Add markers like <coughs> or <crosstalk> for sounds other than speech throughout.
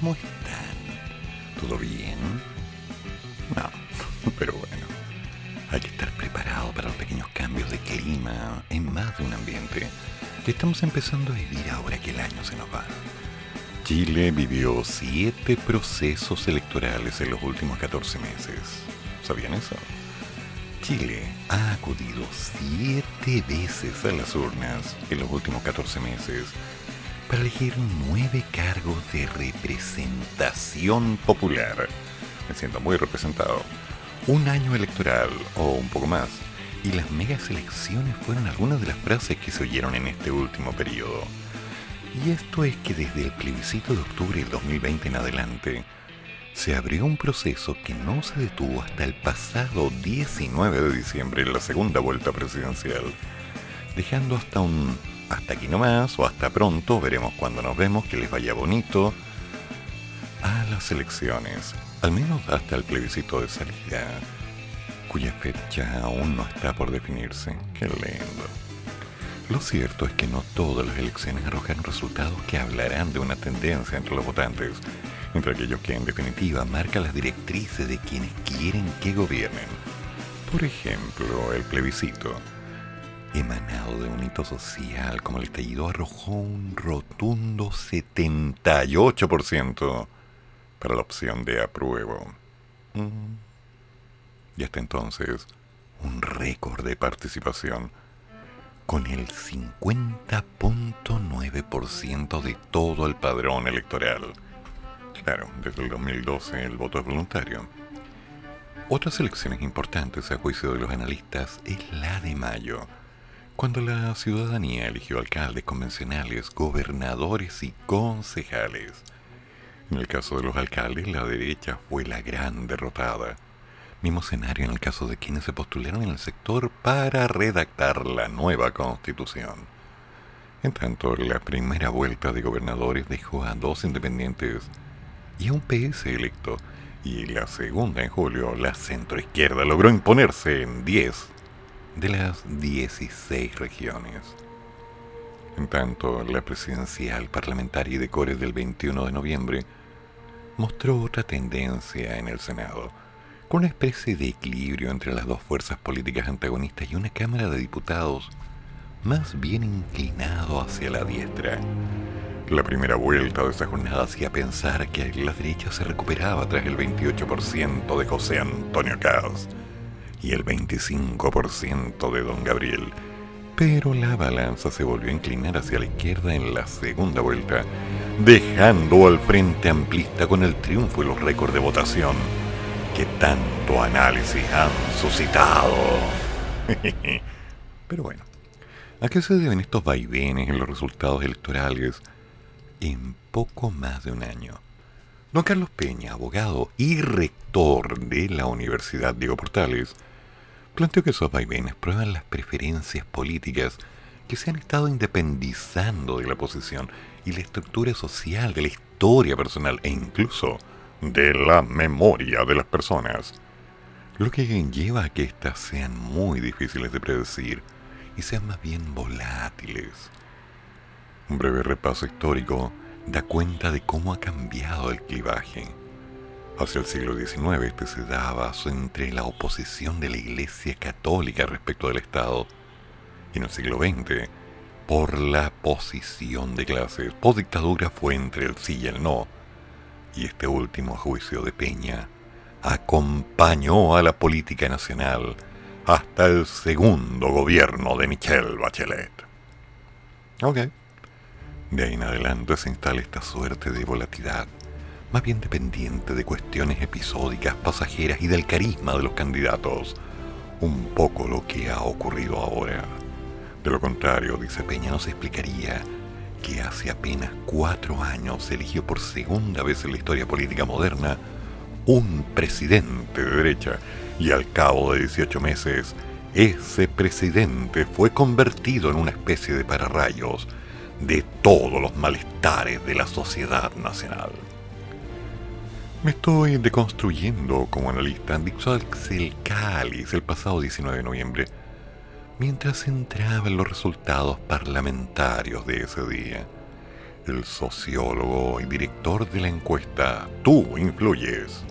¿Cómo están? ¿Todo bien? No, <laughs> pero bueno, hay que estar preparado para los pequeños cambios de clima en más de un ambiente que estamos empezando a vivir ahora que el año se nos va. Chile vivió siete procesos electorales en los últimos 14 meses. ¿Sabían eso? Chile ha acudido siete veces a las urnas en los últimos 14 meses para elegir nueve cargos de representación popular. Me siento muy representado. Un año electoral o un poco más. Y las megas elecciones fueron algunas de las frases que se oyeron en este último periodo. Y esto es que desde el plebiscito de octubre del 2020 en adelante, se abrió un proceso que no se detuvo hasta el pasado 19 de diciembre en la segunda vuelta presidencial, dejando hasta un hasta aquí nomás o hasta pronto, veremos cuando nos vemos, que les vaya bonito a las elecciones, al menos hasta el plebiscito de salida, cuya fecha aún no está por definirse. Qué lindo. Lo cierto es que no todas las elecciones arrojan resultados que hablarán de una tendencia entre los votantes, entre aquellos que en definitiva marcan las directrices de quienes quieren que gobiernen. Por ejemplo, el plebiscito emanado de un hito social como el estallido, arrojó un rotundo 78% para la opción de apruebo. Mm. Y hasta entonces, un récord de participación con el 50.9% de todo el padrón electoral. Claro, desde el 2012 el voto es voluntario. Otras elecciones importantes a juicio de los analistas es la de mayo, cuando la ciudadanía eligió alcaldes convencionales, gobernadores y concejales. En el caso de los alcaldes, la derecha fue la gran derrotada. Mismo escenario en el caso de quienes se postularon en el sector para redactar la nueva constitución. En tanto, la primera vuelta de gobernadores dejó a dos independientes y a un PS electo, y la segunda en julio, la centroizquierda logró imponerse en 10 de las 16 regiones. En tanto, la presidencial parlamentaria de Cores del 21 de noviembre mostró otra tendencia en el Senado, con una especie de equilibrio entre las dos fuerzas políticas antagonistas y una Cámara de Diputados más bien inclinado hacia la diestra. La primera vuelta de esa jornada hacía pensar que la derecha se recuperaba tras el 28% de José Antonio Cast y el 25% de Don Gabriel. Pero la balanza se volvió a inclinar hacia la izquierda en la segunda vuelta, dejando al frente amplista con el triunfo y los récords de votación que tanto análisis han suscitado. <laughs> Pero bueno, ¿a qué se deben estos vaivenes en los resultados electorales en poco más de un año? Don Carlos Peña, abogado y rector de la Universidad Diego Portales, Planteo que esos vaivenes prueban las preferencias políticas que se han estado independizando de la posición y la estructura social, de la historia personal e incluso de la memoria de las personas. Lo que lleva a que éstas sean muy difíciles de predecir y sean más bien volátiles. Un breve repaso histórico da cuenta de cómo ha cambiado el clivaje Hacia el siglo XIX este se daba entre la oposición de la Iglesia Católica respecto del Estado y en el siglo XX por la posición de clases. Post dictadura fue entre el sí y el no. Y este último juicio de Peña acompañó a la política nacional hasta el segundo gobierno de Michelle Bachelet. Ok. De ahí en adelante se instala esta suerte de volatilidad más bien dependiente de cuestiones episódicas, pasajeras y del carisma de los candidatos. Un poco lo que ha ocurrido ahora. De lo contrario, dice Peña, no se explicaría que hace apenas cuatro años se eligió por segunda vez en la historia política moderna un presidente de derecha y al cabo de 18 meses ese presidente fue convertido en una especie de pararrayos de todos los malestares de la sociedad nacional. Me estoy deconstruyendo como analista, dicho el cáliz el pasado 19 de noviembre, mientras entraba en los resultados parlamentarios de ese día. El sociólogo y director de la encuesta Tú influyes,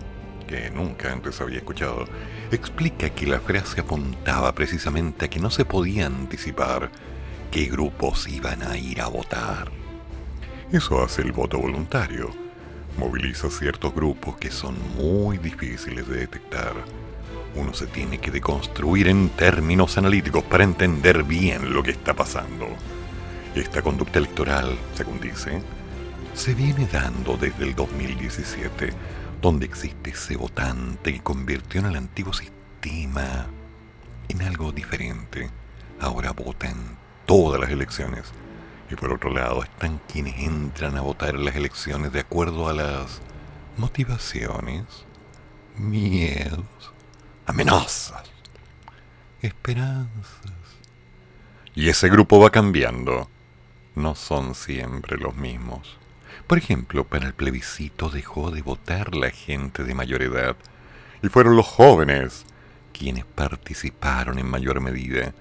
que nunca antes había escuchado, explica que la frase apuntaba precisamente a que no se podía anticipar qué grupos iban a ir a votar. Eso hace el voto voluntario. Moviliza ciertos grupos que son muy difíciles de detectar. Uno se tiene que deconstruir en términos analíticos para entender bien lo que está pasando. Esta conducta electoral, según dice, se viene dando desde el 2017, donde existe ese votante que convirtió en el antiguo sistema en algo diferente. Ahora votan todas las elecciones. Y por otro lado están quienes entran a votar en las elecciones de acuerdo a las motivaciones, miedos, amenazas, esperanzas. Y ese grupo va cambiando. No son siempre los mismos. Por ejemplo, para el plebiscito dejó de votar la gente de mayor edad y fueron los jóvenes quienes participaron en mayor medida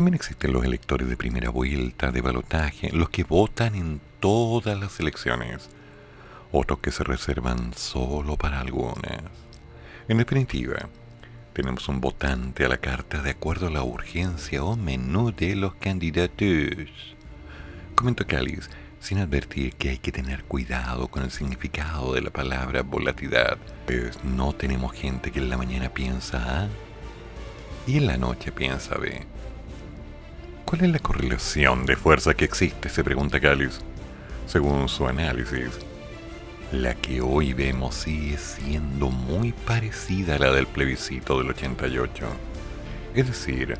también existen los electores de primera vuelta, de balotaje, los que votan en todas las elecciones, otros que se reservan solo para algunas. En definitiva, tenemos un votante a la carta de acuerdo a la urgencia o menú de los candidatos. Comento Cáliz, sin advertir que hay que tener cuidado con el significado de la palabra volatilidad, pues no tenemos gente que en la mañana piensa A y en la noche piensa B. ¿Cuál es la correlación de fuerza que existe? se pregunta Cáliz. Según su análisis, la que hoy vemos sigue siendo muy parecida a la del plebiscito del 88. Es decir,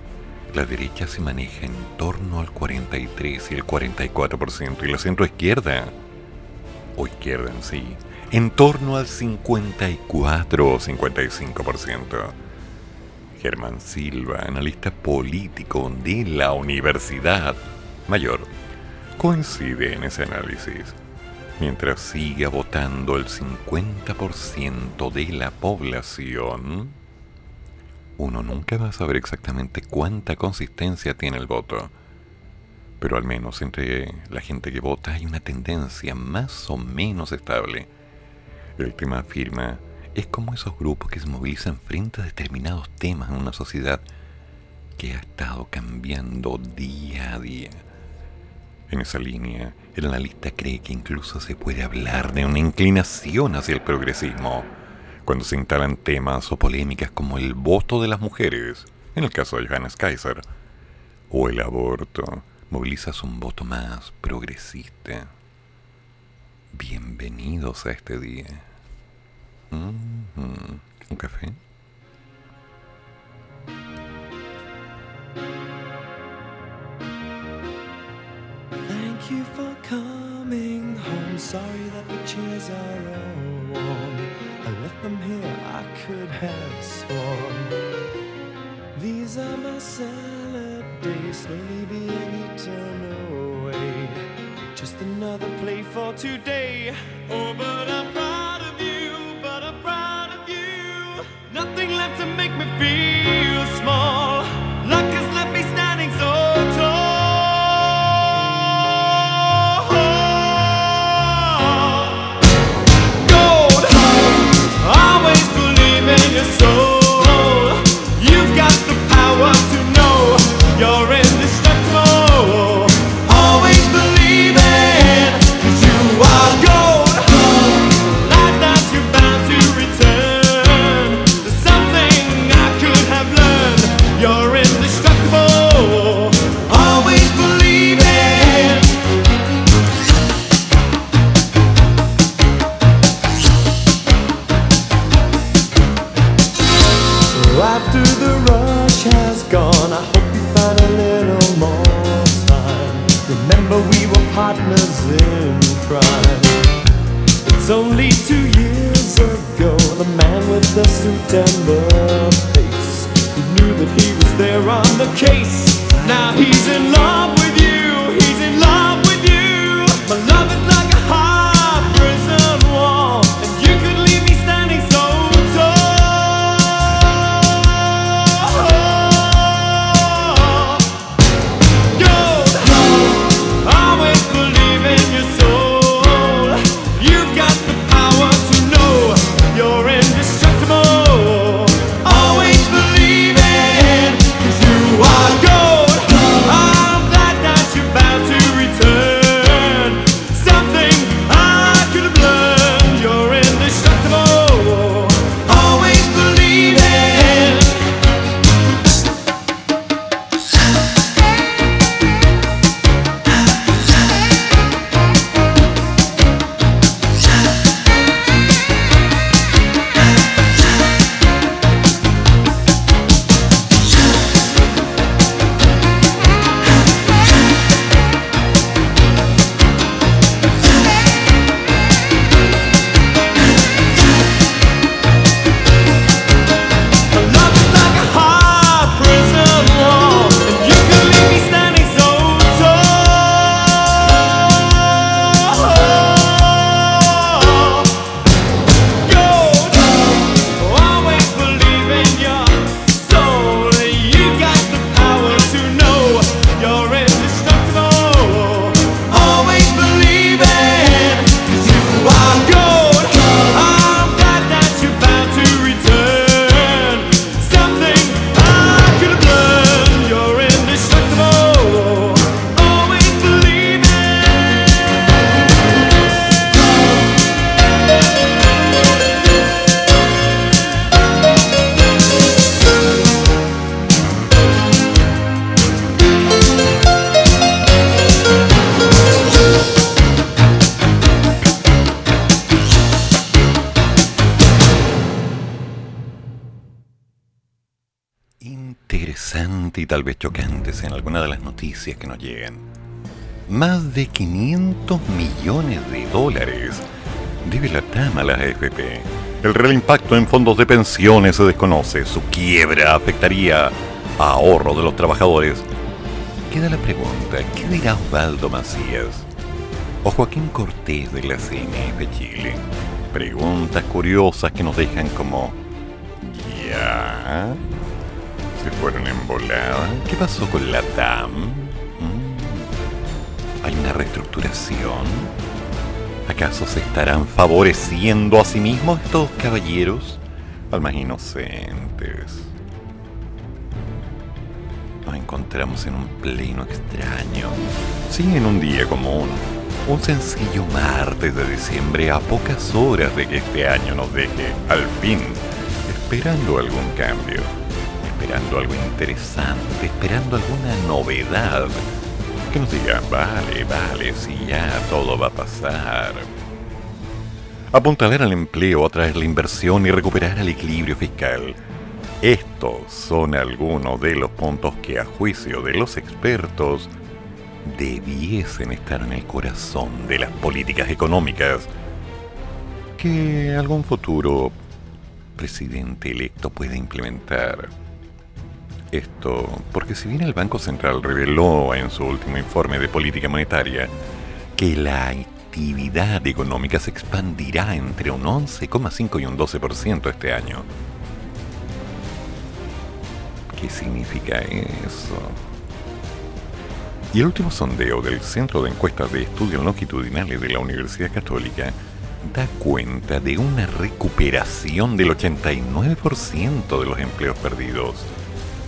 la derecha se maneja en torno al 43 y el 44% y la centroizquierda, o izquierda en sí, en torno al 54 o 55%. Germán Silva, analista político de la Universidad Mayor, coincide en ese análisis. Mientras siga votando el 50% de la población, uno nunca va a saber exactamente cuánta consistencia tiene el voto. Pero al menos entre la gente que vota hay una tendencia más o menos estable. El tema afirma es como esos grupos que se movilizan frente a determinados temas en una sociedad que ha estado cambiando día a día. En esa línea, el analista cree que incluso se puede hablar de una inclinación hacia el progresismo cuando se instalan temas o polémicas como el voto de las mujeres, en el caso de Johannes Kaiser, o el aborto, movilizas un voto más progresista. Bienvenidos a este día. Noticias que nos llegan. Más de 500 millones de dólares debe la TAM a las AFP. El real impacto en fondos de pensiones se desconoce. Su quiebra afectaría a ahorro de los trabajadores. Queda la pregunta, ¿qué dirá Osvaldo Macías o Joaquín Cortés de la CNF Chile? Preguntas curiosas que nos dejan como... ¿Ya? ¿Se fueron en volada? ¿Qué pasó con la TAM? Mm. ¿Hay una reestructuración? ¿Acaso se estarán favoreciendo a sí mismos estos caballeros? Almas inocentes. Nos encontramos en un pleno extraño. Sí, en un día común. Un sencillo martes de diciembre a pocas horas de que este año nos deje, al fin, esperando algún cambio esperando algo interesante, esperando alguna novedad. Que nos diga, vale, vale, si ya todo va a pasar. Apuntalar al empleo, atraer la inversión y recuperar el equilibrio fiscal. Estos son algunos de los puntos que a juicio de los expertos debiesen estar en el corazón de las políticas económicas que algún futuro presidente electo puede implementar. Esto porque si bien el Banco Central reveló en su último informe de política monetaria que la actividad económica se expandirá entre un 11,5 y un 12% este año. ¿Qué significa eso? Y el último sondeo del Centro de Encuestas de Estudios Longitudinales de la Universidad Católica da cuenta de una recuperación del 89% de los empleos perdidos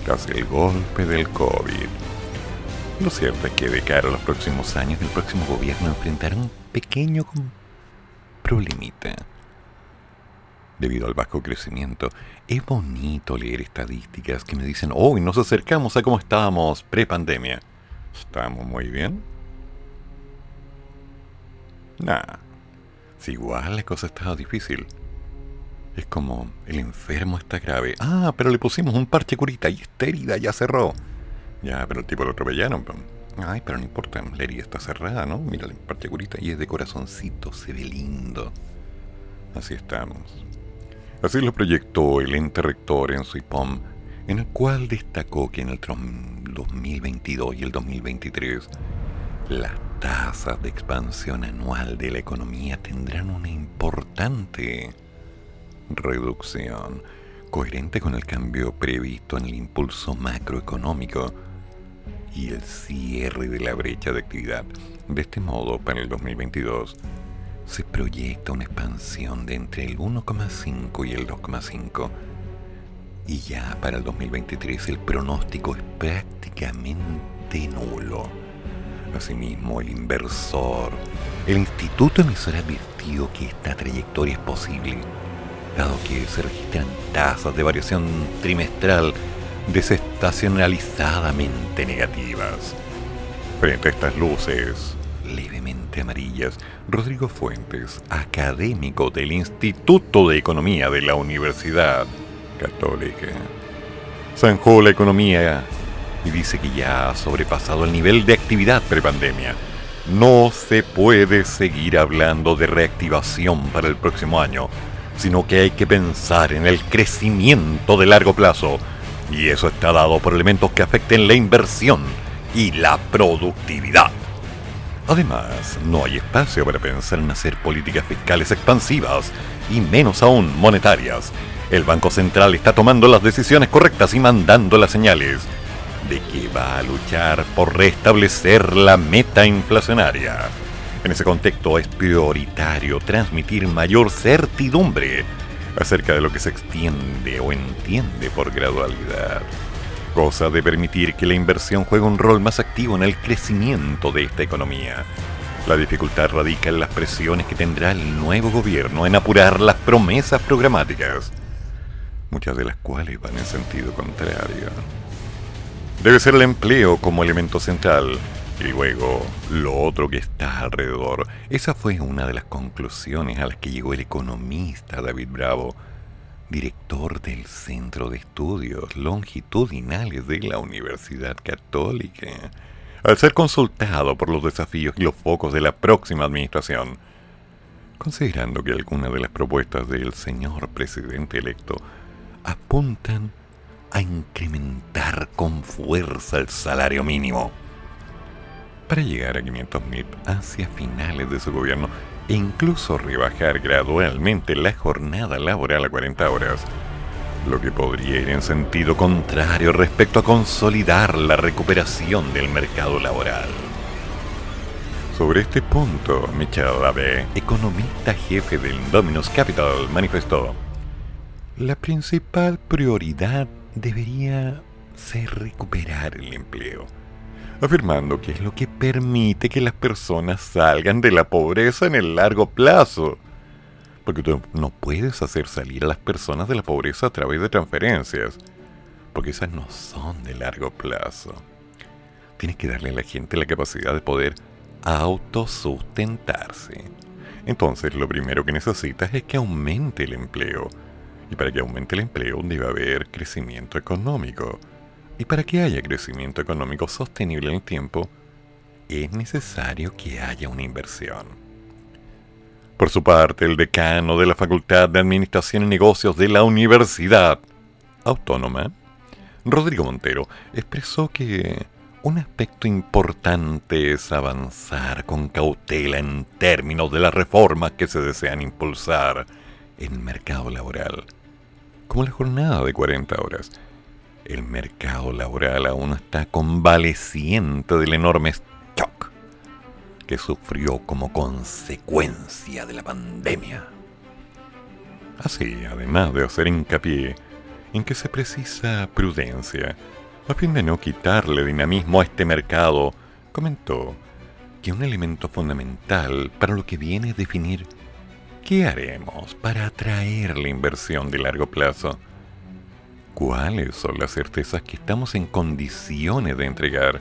tras el golpe del COVID. Lo cierto es que de cara a los próximos años el próximo gobierno enfrentará un pequeño problemita. Debido al bajo crecimiento, es bonito leer estadísticas que me dicen, hoy nos acercamos a cómo estábamos pre-pandemia. ¿Estamos muy bien? Nah, igual la cosa estaba difícil. Es como, el enfermo está grave. Ah, pero le pusimos un parche curita y esta herida ya cerró. Ya, pero el tipo lo atropellaron. Ay, pero no importa, la herida está cerrada, ¿no? Mira la parte curita y es de corazoncito, se ve lindo. Así estamos. Así lo proyectó el ente rector en su IPOM, en el cual destacó que en el 2022 y el 2023 las tasas de expansión anual de la economía tendrán una importante reducción, coherente con el cambio previsto en el impulso macroeconómico y el cierre de la brecha de actividad. De este modo, para el 2022, se proyecta una expansión de entre el 1,5 y el 2,5 y ya para el 2023 el pronóstico es prácticamente nulo. Asimismo, el inversor, el instituto emisor advirtió que esta trayectoria es posible, dado que se registran tasas de variación trimestral desestacionalizadamente negativas. Frente a estas luces levemente amarillas, Rodrigo Fuentes, académico del Instituto de Economía de la Universidad Católica, zanjó la economía y dice que ya ha sobrepasado el nivel de actividad prepandemia. No se puede seguir hablando de reactivación para el próximo año, sino que hay que pensar en el crecimiento de largo plazo y eso está dado por elementos que afecten la inversión y la productividad. Además, no hay espacio para pensar en hacer políticas fiscales expansivas y menos aún monetarias. El Banco Central está tomando las decisiones correctas y mandando las señales de que va a luchar por restablecer la meta inflacionaria. En ese contexto es prioritario transmitir mayor certidumbre acerca de lo que se extiende o entiende por gradualidad, cosa de permitir que la inversión juegue un rol más activo en el crecimiento de esta economía. La dificultad radica en las presiones que tendrá el nuevo gobierno en apurar las promesas programáticas, muchas de las cuales van en sentido contrario. Debe ser el empleo como elemento central, y luego, lo otro que está alrededor. Esa fue una de las conclusiones a las que llegó el economista David Bravo, director del Centro de Estudios Longitudinales de la Universidad Católica, al ser consultado por los desafíos y los focos de la próxima administración. Considerando que algunas de las propuestas del señor presidente electo apuntan a incrementar con fuerza el salario mínimo para llegar a 500.000 hacia finales de su gobierno e incluso rebajar gradualmente la jornada laboral a 40 horas, lo que podría ir en sentido contrario respecto a consolidar la recuperación del mercado laboral. Sobre este punto, Michel Abe, economista jefe del Dominus Capital, manifestó, la principal prioridad debería ser recuperar el empleo afirmando que es lo que permite que las personas salgan de la pobreza en el largo plazo. Porque tú no puedes hacer salir a las personas de la pobreza a través de transferencias, porque esas no son de largo plazo. Tienes que darle a la gente la capacidad de poder autosustentarse. Entonces lo primero que necesitas es que aumente el empleo. Y para que aumente el empleo debe haber crecimiento económico y para que haya crecimiento económico sostenible en el tiempo, es necesario que haya una inversión. Por su parte, el decano de la Facultad de Administración y Negocios de la Universidad Autónoma, Rodrigo Montero, expresó que un aspecto importante es avanzar con cautela en términos de las reformas que se desean impulsar en el mercado laboral, como la jornada de 40 horas, el mercado laboral aún está convaleciente del enorme shock que sufrió como consecuencia de la pandemia. Así, además de hacer hincapié en que se precisa prudencia a fin de no quitarle dinamismo a este mercado, comentó que un elemento fundamental para lo que viene es definir qué haremos para atraer la inversión de largo plazo cuáles son las certezas que estamos en condiciones de entregar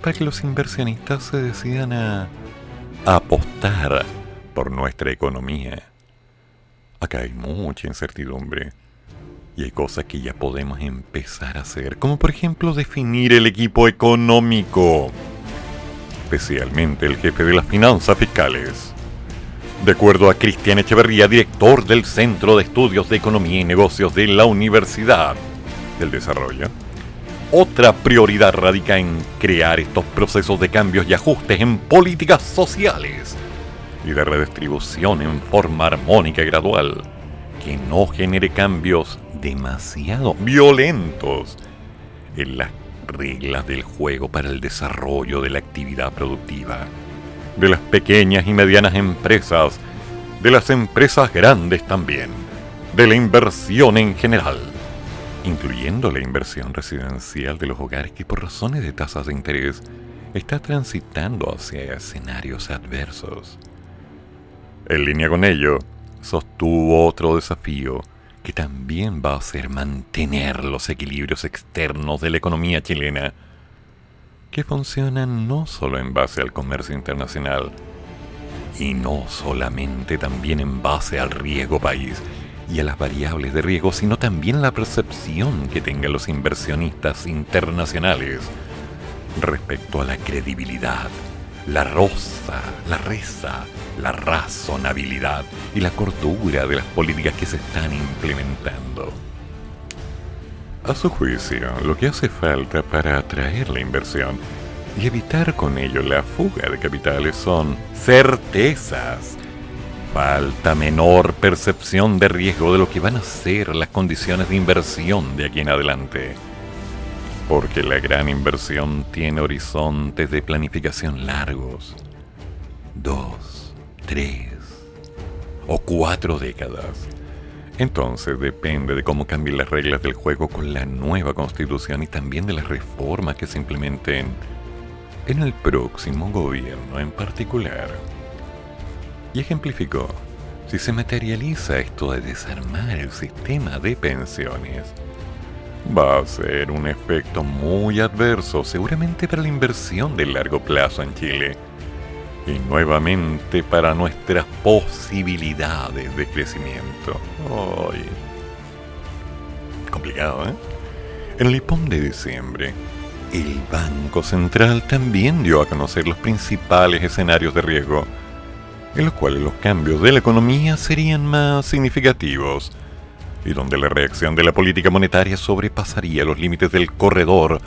para que los inversionistas se decidan a, apostar por nuestra economía. Acá hay mucha incertidumbre y hay cosas que ya podemos empezar a hacer, como por ejemplo definir el equipo económico. especialmente el jefe de las finanzas fiscales. De acuerdo a Cristian Echeverría, director del Centro de Estudios de Economía y Negocios de la Universidad del Desarrollo, otra prioridad radica en crear estos procesos de cambios y ajustes en políticas sociales y de redistribución en forma armónica y gradual, que no genere cambios demasiado violentos en las reglas del juego para el desarrollo de la actividad productiva, de las pequeñas y medianas empresas, de las empresas grandes también, de la inversión en general, incluyendo la inversión residencial de los hogares que por razones de tasas de interés está transitando hacia escenarios adversos. En línea con ello, sostuvo otro desafío que también va a ser mantener los equilibrios externos de la economía chilena, que funcionan no solo en base al comercio internacional, y no solamente también en base al riesgo país y a las variables de riesgo, sino también la percepción que tengan los inversionistas internacionales respecto a la credibilidad la rosa, la reza, la razonabilidad y la cordura de las políticas que se están implementando. A su juicio, lo que hace falta para atraer la inversión y evitar con ello la fuga de capitales son certezas. Falta menor percepción de riesgo de lo que van a ser las condiciones de inversión de aquí en adelante porque la gran inversión tiene horizontes de planificación largos. Dos, tres o cuatro décadas. Entonces depende de cómo cambien las reglas del juego con la nueva constitución y también de las reformas que se implementen en el próximo gobierno en particular. Y ejemplificó, si se materializa esto de desarmar el sistema de pensiones, va a ser un efecto muy adverso seguramente para la inversión de largo plazo en Chile y nuevamente para nuestras posibilidades de crecimiento. Complicado, ¿eh? En el IPOM de diciembre, el Banco Central también dio a conocer los principales escenarios de riesgo, en los cuales los cambios de la economía serían más significativos y donde la reacción de la política monetaria sobrepasaría los límites del corredor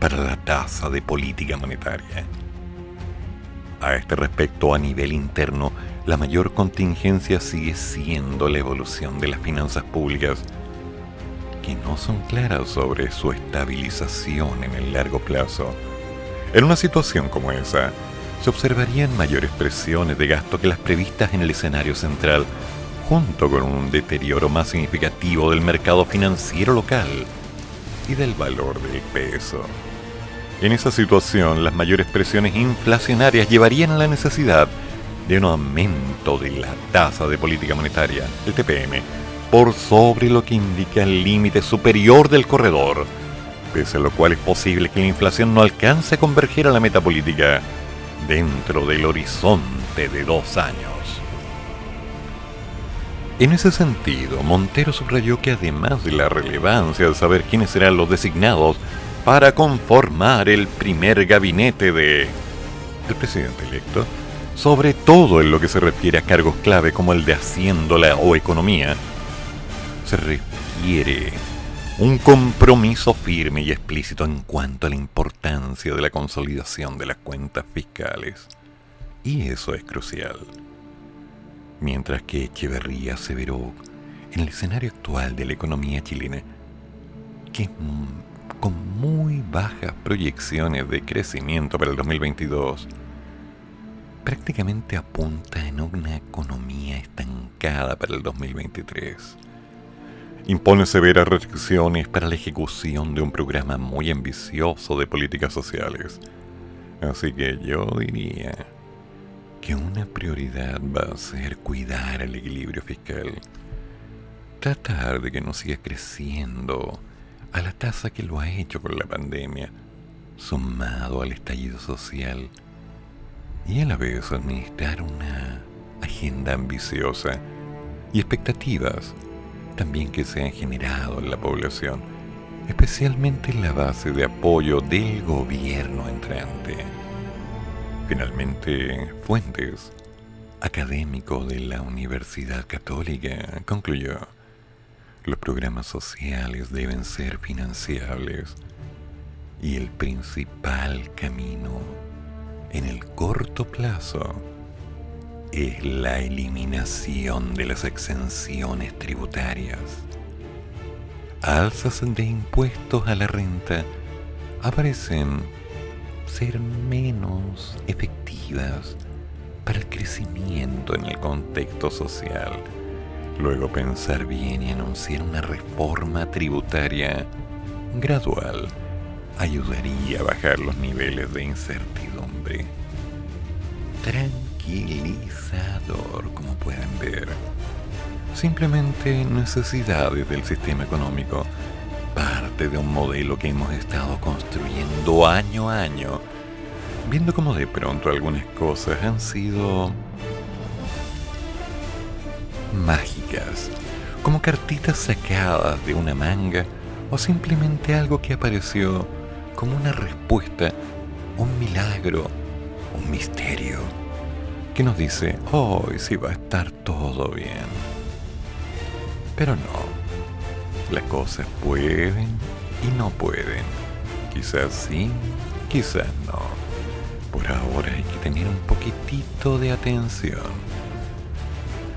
para la tasa de política monetaria. A este respecto, a nivel interno, la mayor contingencia sigue siendo la evolución de las finanzas públicas, que no son claras sobre su estabilización en el largo plazo. En una situación como esa, se observarían mayores presiones de gasto que las previstas en el escenario central junto con un deterioro más significativo del mercado financiero local y del valor del peso. En esa situación, las mayores presiones inflacionarias llevarían a la necesidad de un aumento de la tasa de política monetaria, el TPM, por sobre lo que indica el límite superior del corredor, pese a lo cual es posible que la inflación no alcance a converger a la meta política dentro del horizonte de dos años. En ese sentido, Montero subrayó que además de la relevancia de saber quiénes serán los designados para conformar el primer gabinete de el presidente electo, sobre todo en lo que se refiere a cargos clave como el de Haciéndola o Economía, se requiere un compromiso firme y explícito en cuanto a la importancia de la consolidación de las cuentas fiscales. Y eso es crucial mientras que Echeverría aseveró en el escenario actual de la economía chilena que con muy bajas proyecciones de crecimiento para el 2022, prácticamente apunta en una economía estancada para el 2023. Impone severas restricciones para la ejecución de un programa muy ambicioso de políticas sociales. Así que yo diría que una prioridad va a ser cuidar el equilibrio fiscal. Tratar de que no siga creciendo a la tasa que lo ha hecho con la pandemia, sumado al estallido social, y a la vez administrar una agenda ambiciosa y expectativas también que se han generado en la población, especialmente en la base de apoyo del gobierno entrante. Finalmente, Fuentes, académico de la Universidad Católica, concluyó, los programas sociales deben ser financiables y el principal camino en el corto plazo es la eliminación de las exenciones tributarias. Alzas de impuestos a la renta aparecen ser menos efectivas para el crecimiento en el contexto social. Luego pensar bien y anunciar una reforma tributaria gradual ayudaría a bajar los niveles de incertidumbre. Tranquilizador, como pueden ver. Simplemente necesidades del sistema económico, parte de un modelo que hemos estado construyendo año a año, viendo como de pronto algunas cosas han sido mágicas, como cartitas sacadas de una manga o simplemente algo que apareció como una respuesta, un milagro, un misterio, que nos dice, hoy sí va a estar todo bien. Pero no, las cosas pueden y no pueden. Quizás sí, quizás no. Por ahora hay que tener un poquitito de atención.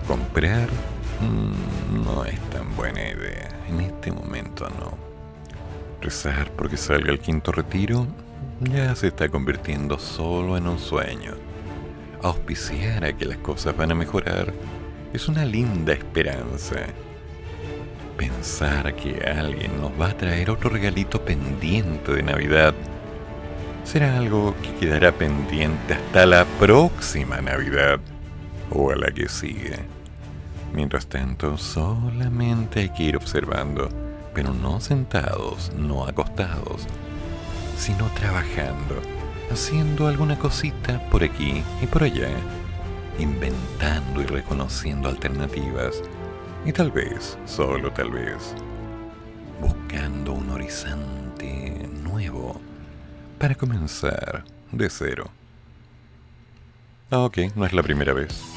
Comprar mm, no es tan buena idea. En este momento no. Rezar porque salga el quinto retiro ya se está convirtiendo solo en un sueño. Auspiciar a que las cosas van a mejorar es una linda esperanza. Pensar que alguien nos va a traer otro regalito pendiente de Navidad será algo que quedará pendiente hasta la próxima Navidad o a la que sigue. Mientras tanto, solamente hay que ir observando pero no sentados, no acostados, sino trabajando, haciendo alguna cosita por aquí y por allá, inventando y reconociendo alternativas, y tal vez, solo tal vez, buscando un horizonte nuevo para comenzar de cero. Ok, no es la primera vez.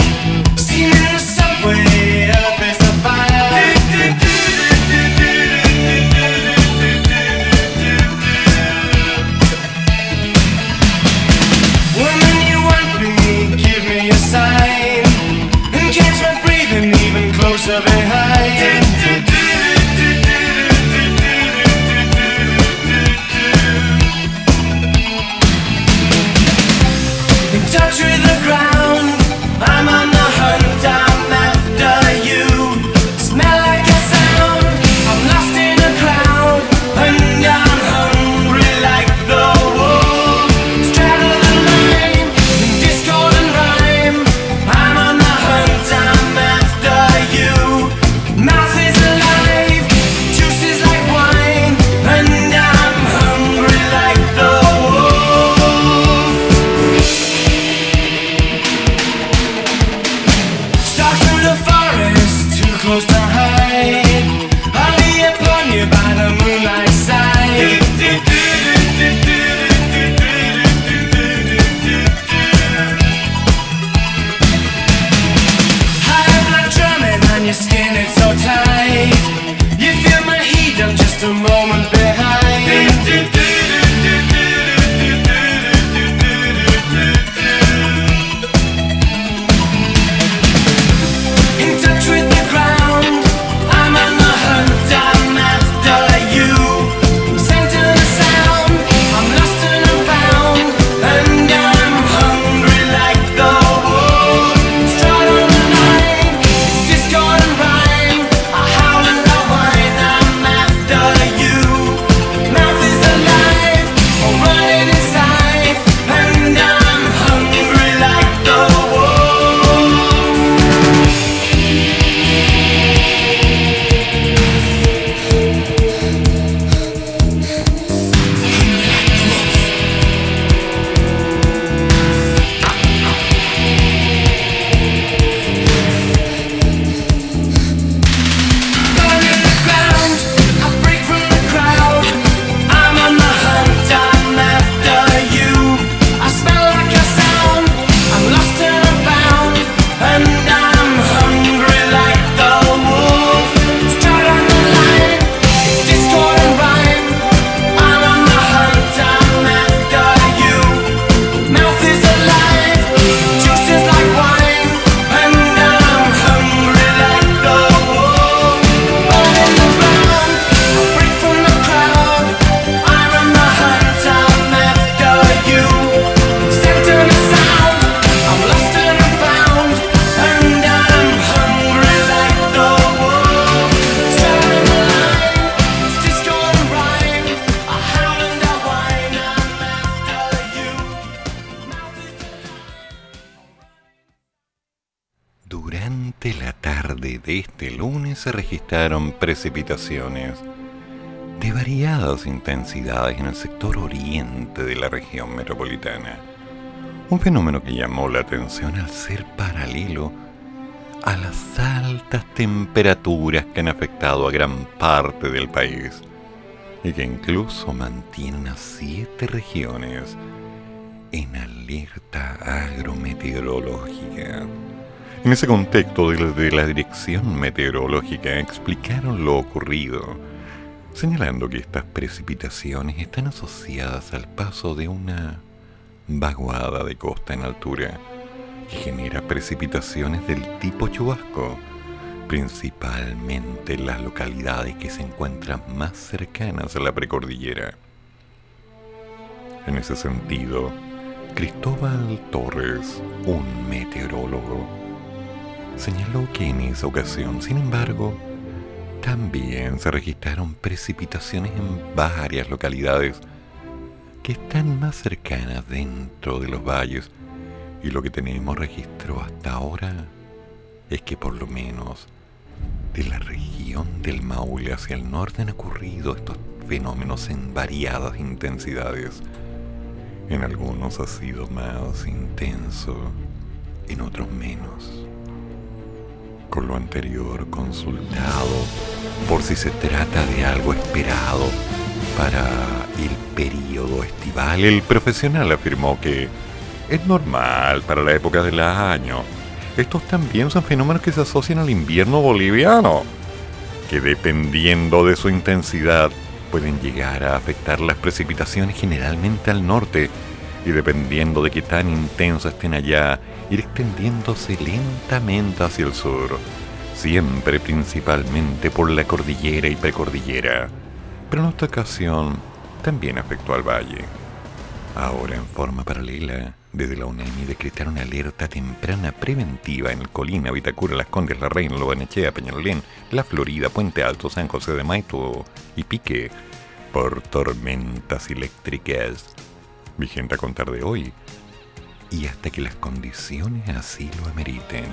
forest, en el sector oriente de la región metropolitana. Un fenómeno que llamó la atención al ser paralelo a las altas temperaturas que han afectado a gran parte del país y que incluso mantienen a siete regiones en alerta agrometeorológica. En ese contexto, desde la Dirección Meteorológica explicaron lo ocurrido, señalando que estas precipitaciones están asociadas al paso de una vaguada de costa en altura que genera precipitaciones del tipo chubasco, principalmente en las localidades que se encuentran más cercanas a la precordillera. En ese sentido, Cristóbal Torres, un meteorólogo, señaló que en esa ocasión, sin embargo, también se registraron precipitaciones en varias localidades que están más cercanas dentro de los valles y lo que tenemos registro hasta ahora es que por lo menos de la región del Maule hacia el norte han ocurrido estos fenómenos en variadas intensidades. En algunos ha sido más intenso, en otros menos. Con lo anterior consultado por si se trata de algo esperado para el periodo estival, el profesional afirmó que es normal para la época del año. Estos también son fenómenos que se asocian al invierno boliviano, que dependiendo de su intensidad pueden llegar a afectar las precipitaciones generalmente al norte y dependiendo de qué tan intensas estén allá, ir extendiéndose lentamente hacia el sur, siempre principalmente por la cordillera y precordillera. Pero en esta ocasión también afectó al valle. Ahora en forma paralela, desde la UNEMI decretaron alerta temprana preventiva en Colina, Vitacura, Las Condes, La Reina, Lobanechea, Peñalolén, La Florida, Puente Alto, San José de Maito y Pique por tormentas eléctricas. Vigente a contar de hoy y hasta que las condiciones así lo ameriten.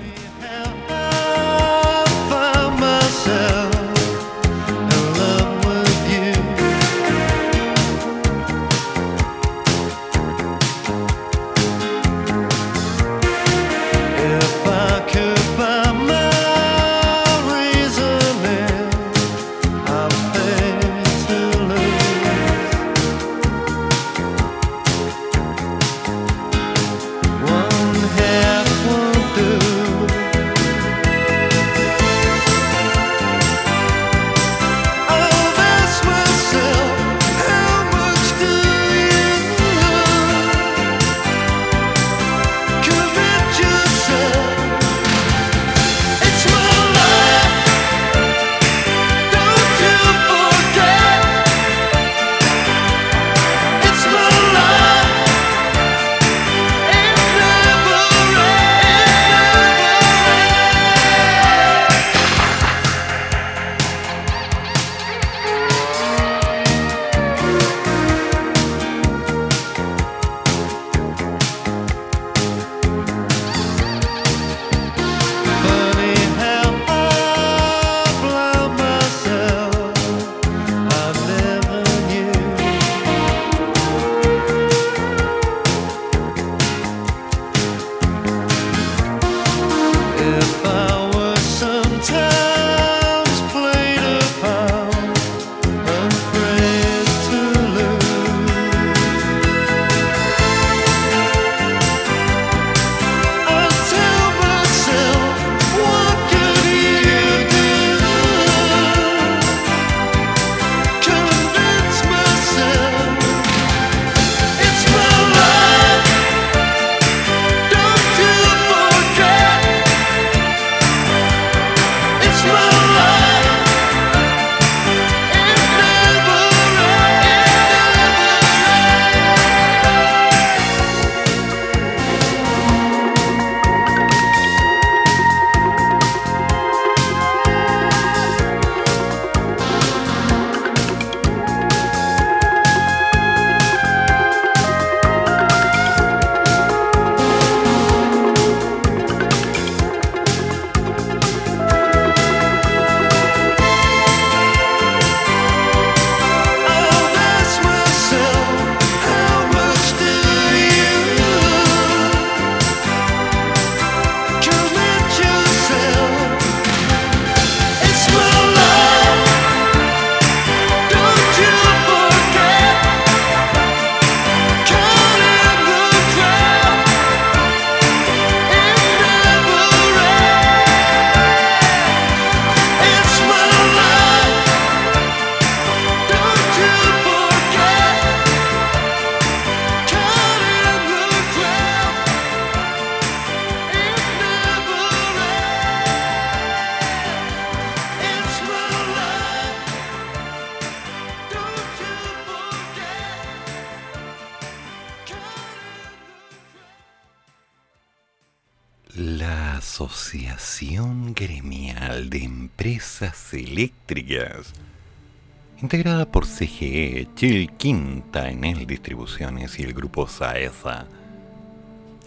Chilquinta, Enel Distribuciones y el grupo Saesa.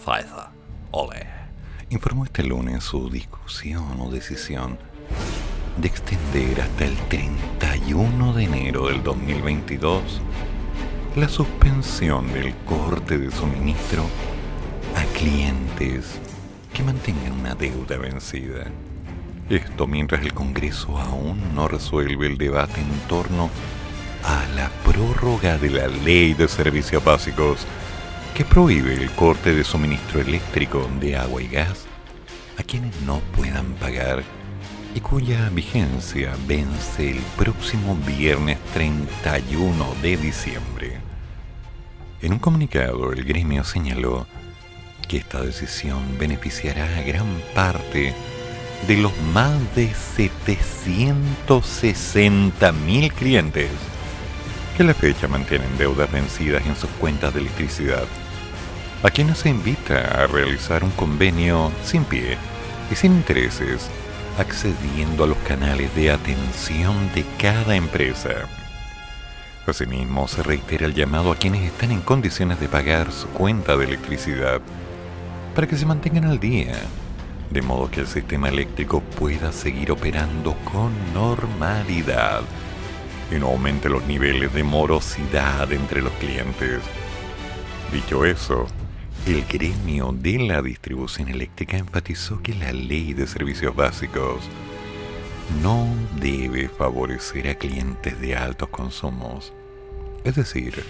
Saesa, ole, informó este lunes su discusión o decisión de extender hasta el 31 de enero del 2022 la suspensión del corte de suministro a clientes que mantengan una deuda vencida. Esto mientras el Congreso aún no resuelve el debate en torno a la prórroga de la Ley de Servicios Básicos que prohíbe el corte de suministro eléctrico de agua y gas a quienes no puedan pagar y cuya vigencia vence el próximo viernes 31 de diciembre. En un comunicado, el gremio señaló que esta decisión beneficiará a gran parte de los más de 760.000 clientes que a la fecha mantienen deudas vencidas en sus cuentas de electricidad, a quienes se invita a realizar un convenio sin pie y sin intereses, accediendo a los canales de atención de cada empresa. Asimismo, se reitera el llamado a quienes están en condiciones de pagar su cuenta de electricidad para que se mantengan al día, de modo que el sistema eléctrico pueda seguir operando con normalidad y no aumente los niveles de morosidad entre los clientes. Dicho eso, el gremio de la distribución eléctrica enfatizó que la ley de servicios básicos no debe favorecer a clientes de altos consumos, es decir,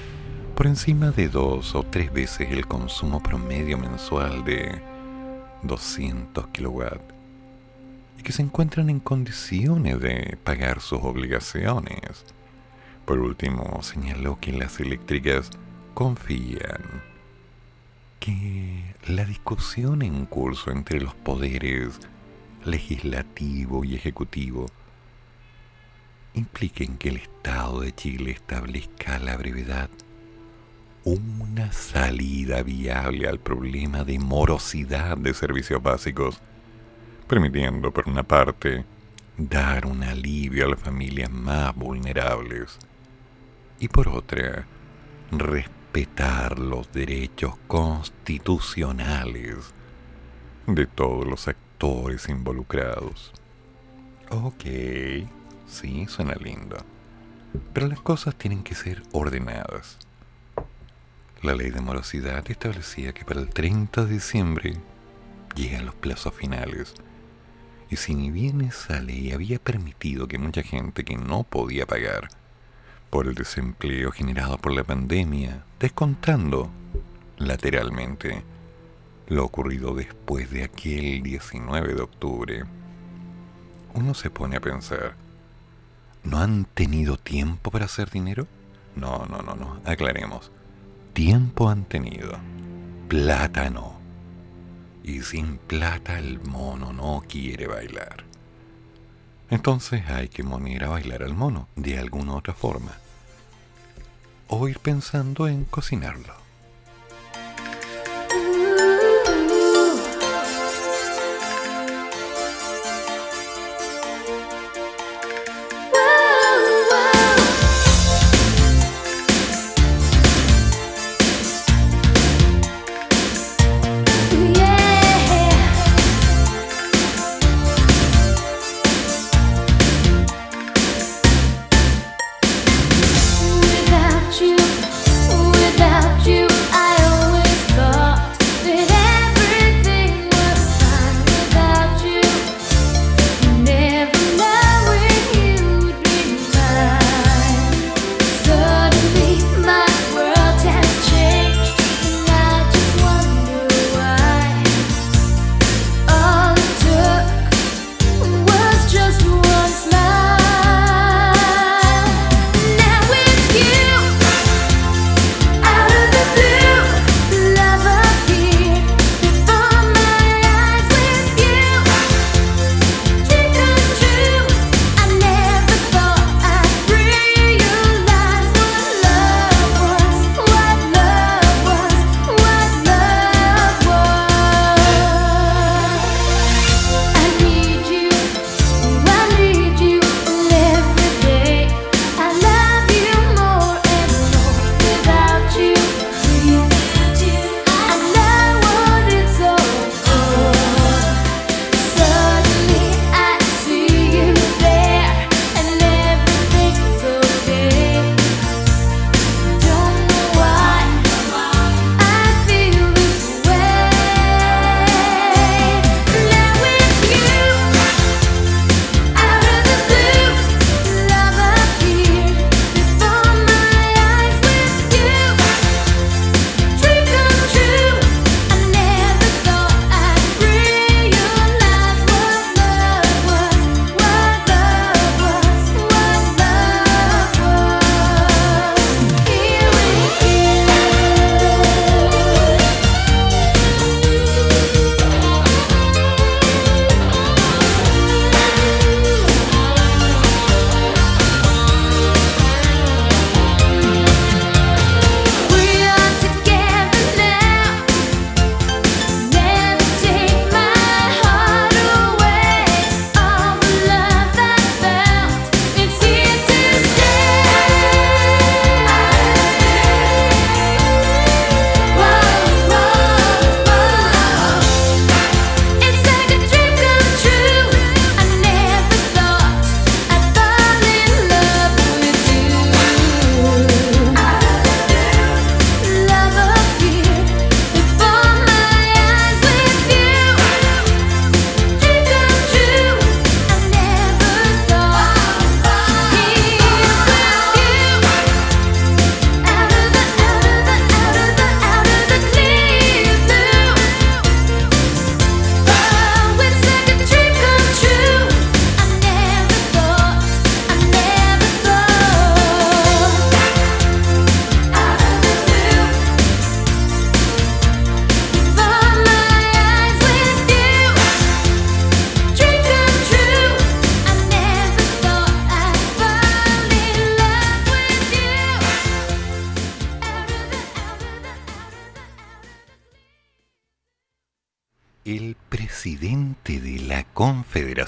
por encima de dos o tres veces el consumo promedio mensual de 200 kilowatts que se encuentran en condiciones de pagar sus obligaciones. Por último, señaló que las eléctricas confían que la discusión en curso entre los poderes legislativo y ejecutivo impliquen que el Estado de Chile establezca a la brevedad una salida viable al problema de morosidad de servicios básicos, permitiendo, por una parte, dar un alivio a las familias más vulnerables y, por otra, respetar los derechos constitucionales de todos los actores involucrados. Ok, sí, suena lindo. Pero las cosas tienen que ser ordenadas. La ley de morosidad establecía que para el 30 de diciembre llegan los plazos finales. Y si ni bien esa ley había permitido que mucha gente que no podía pagar por el desempleo generado por la pandemia, descontando lateralmente lo ocurrido después de aquel 19 de octubre, uno se pone a pensar, ¿no han tenido tiempo para hacer dinero? No, no, no, no, aclaremos tiempo han tenido, plata no. Y sin plata el mono no quiere bailar. Entonces hay que poner a bailar al mono de alguna otra forma. O ir pensando en cocinarlo.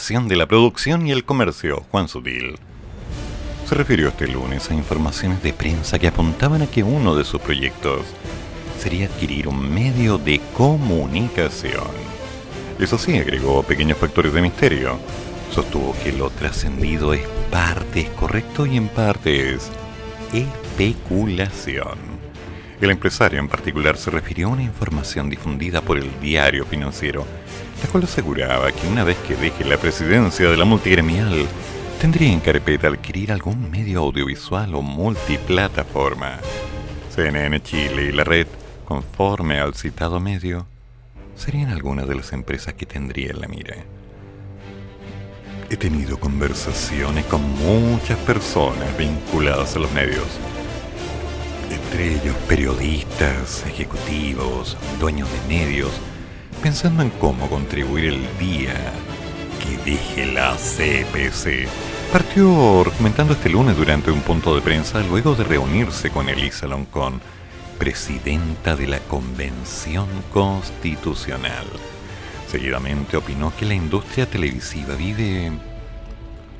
De la Producción y el Comercio, Juan Sutil. Se refirió este lunes a informaciones de prensa que apuntaban a que uno de sus proyectos sería adquirir un medio de comunicación. Eso sí, agregó pequeños factores de misterio. Sostuvo que lo trascendido es parte es correcto y en parte es especulación. El empresario en particular se refirió a una información difundida por el diario financiero, la cual aseguraba que una vez que deje la presidencia de la multigremial, tendría en carpeta adquirir algún medio audiovisual o multiplataforma. CNN Chile y la red, conforme al citado medio, serían algunas de las empresas que tendría en la mira. He tenido conversaciones con muchas personas vinculadas a los medios entre ellos periodistas, ejecutivos, dueños de medios, pensando en cómo contribuir el día que deje la CPC. Partió comentando este lunes durante un punto de prensa luego de reunirse con Elisa Loncón, presidenta de la Convención Constitucional. Seguidamente opinó que la industria televisiva vive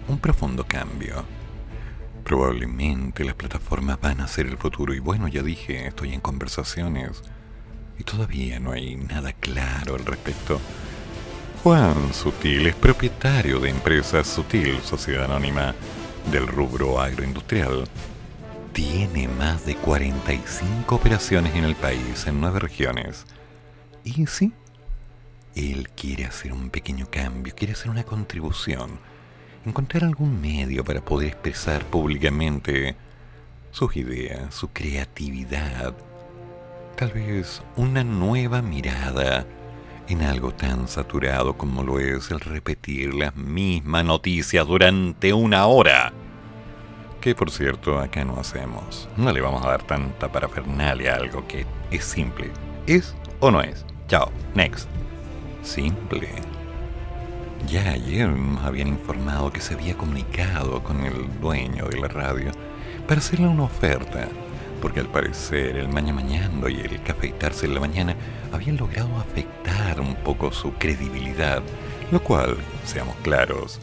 un profundo cambio Probablemente las plataformas van a ser el futuro y bueno, ya dije, estoy en conversaciones y todavía no hay nada claro al respecto. Juan Sutil es propietario de Empresas Sutil, sociedad anónima del rubro agroindustrial. Tiene más de 45 operaciones en el país, en nueve regiones. Y sí, él quiere hacer un pequeño cambio, quiere hacer una contribución encontrar algún medio para poder expresar públicamente sus ideas, su creatividad, tal vez una nueva mirada en algo tan saturado como lo es el repetir las mismas noticias durante una hora. Que por cierto acá no hacemos. No le vamos a dar tanta parafernalia a algo que es simple. ¿Es o no es? Chao. Next. Simple. Ya ayer nos habían informado que se había comunicado con el dueño de la radio para hacerle una oferta, porque al parecer el mañana y el cafeitarse en la mañana habían logrado afectar un poco su credibilidad, lo cual, seamos claros,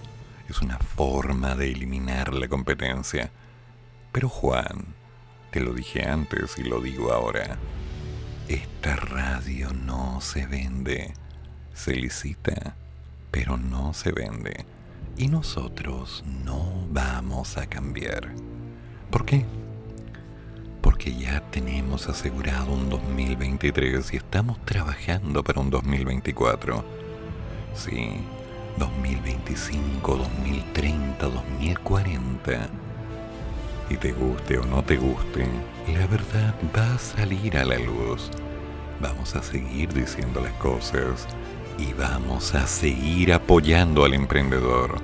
es una forma de eliminar la competencia. Pero Juan, te lo dije antes y lo digo ahora, esta radio no se vende, se licita pero no se vende. Y nosotros no vamos a cambiar. ¿Por qué? Porque ya tenemos asegurado un 2023 y estamos trabajando para un 2024. Sí, 2025, 2030, 2040. Y te guste o no te guste, la verdad va a salir a la luz. Vamos a seguir diciendo las cosas y vamos a seguir apoyando al emprendedor,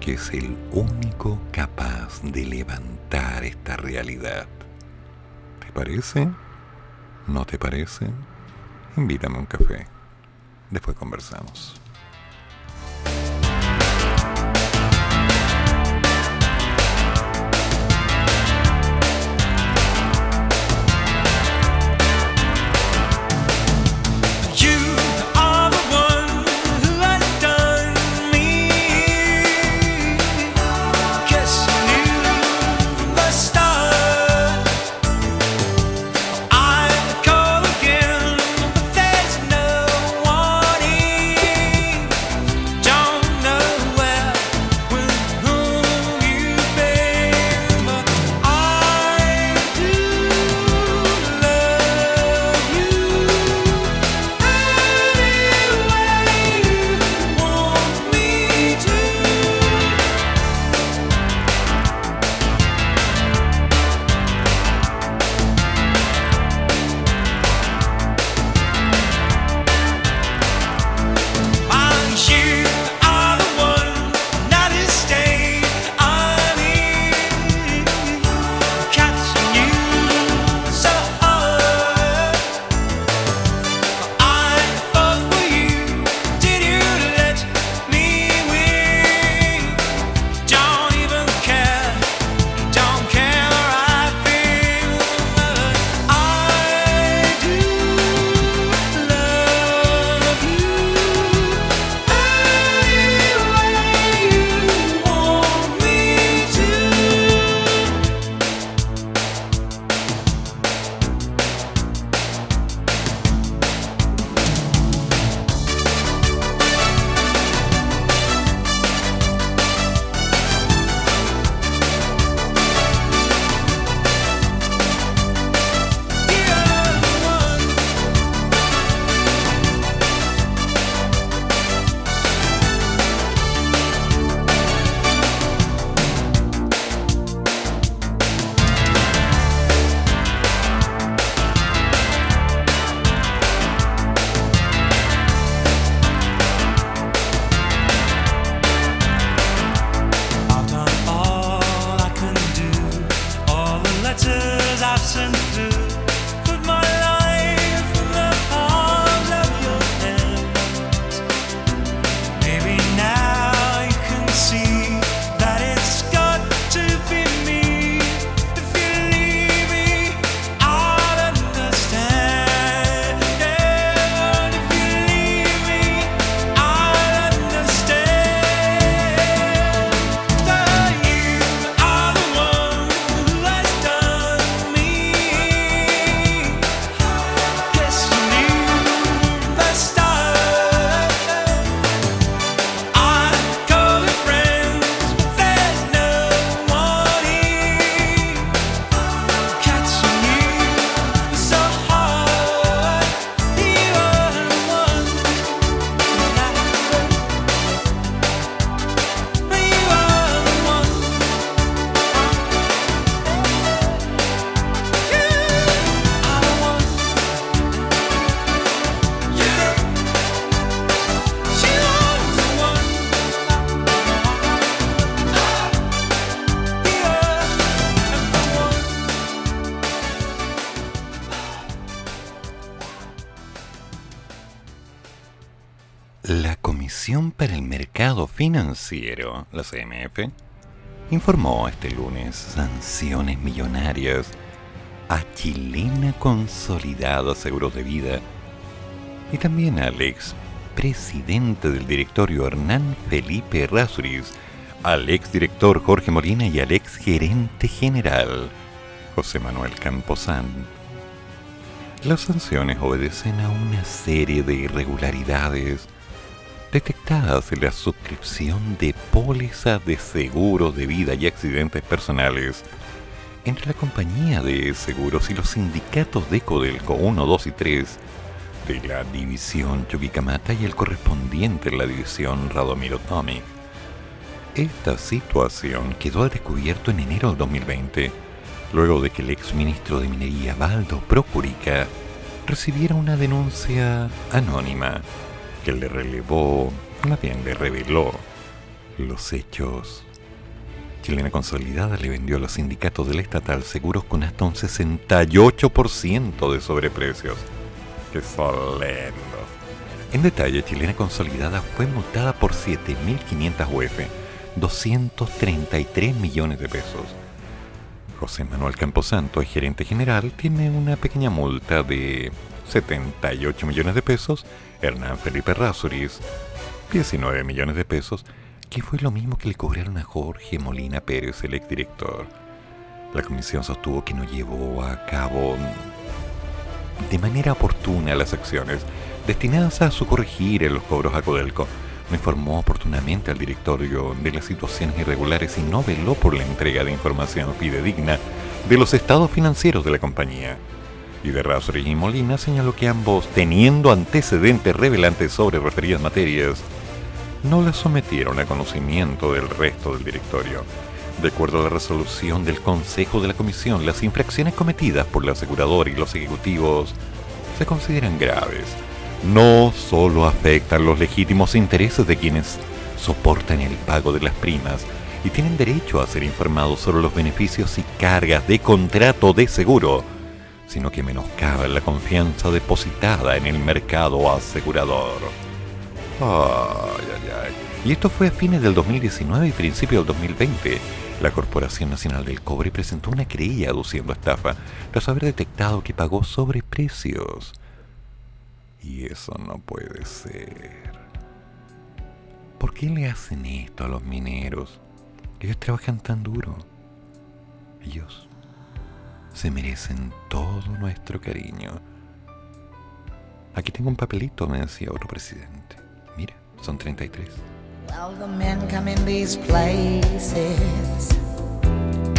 que es el único capaz de levantar esta realidad. ¿Te parece? ¿No te parece? Invítame un café. Después conversamos. Mercado Financiero, la CMF, informó este lunes sanciones millonarias a Chilena Consolidada Seguros de Vida y también al ex presidente del directorio Hernán Felipe Rasuris, al ex director Jorge Molina y al ex gerente general José Manuel Camposán. Las sanciones obedecen a una serie de irregularidades detectadas en la suscripción de pólizas de seguros de vida y accidentes personales entre la compañía de seguros y los sindicatos de Codelco 1, 2 y 3 de la división Chuquicamata y el correspondiente en la división Radomiro Tomic. Esta situación quedó al descubierto en enero del 2020, luego de que el ex ministro de Minería Baldo Procurica recibiera una denuncia anónima que le relevó, más bien le reveló los hechos. Chilena Consolidada le vendió a los sindicatos del estatal seguros con hasta un 68% de sobreprecios. ¡Qué solendos! En detalle, Chilena Consolidada fue multada por 7.500 UF, 233 millones de pesos. José Manuel Camposanto, gerente general, tiene una pequeña multa de 78 millones de pesos Hernán Felipe Rasuris, 19 millones de pesos, que fue lo mismo que le cobraron a Jorge Molina Pérez, el exdirector. La comisión sostuvo que no llevó a cabo de manera oportuna las acciones destinadas a corregir en los cobros a Codelco. No informó oportunamente al directorio de las situaciones irregulares y no veló por la entrega de información fidedigna de los estados financieros de la compañía y de Rasuris y Molina señaló que ambos, teniendo antecedentes revelantes sobre referidas materias, no las sometieron a conocimiento del resto del directorio. De acuerdo a la resolución del Consejo de la Comisión, las infracciones cometidas por la aseguradora y los ejecutivos se consideran graves. No solo afectan los legítimos intereses de quienes soportan el pago de las primas y tienen derecho a ser informados sobre los beneficios y cargas de contrato de seguro, sino que menoscaban la confianza depositada en el mercado asegurador. Ay, ay, ay. Y esto fue a fines del 2019 y principio del 2020. La Corporación Nacional del Cobre presentó una querella aduciendo estafa tras haber detectado que pagó sobreprecios. Y eso no puede ser. ¿Por qué le hacen esto a los mineros? Ellos trabajan tan duro. Ellos se merecen todo nuestro cariño. Aquí tengo un papelito, me decía otro presidente. Mira, son 33. Well, the men come in these places,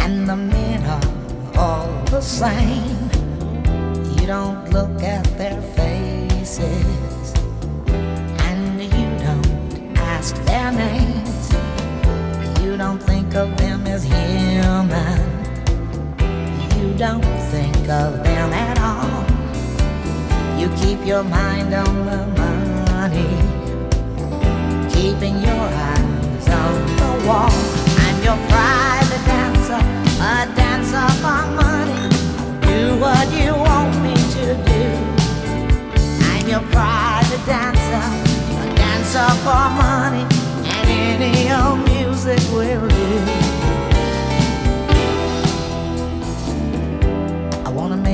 and the men are all the same. You don't look at their faces, and you don't ask their names. You don't think of them as human. Don't think of them at all. You keep your mind on the money, keeping your eyes on the wall. I'm your private dancer, a dancer for money. Do what you want me to do. I'm your private dancer, a dancer for money, and any old music will do.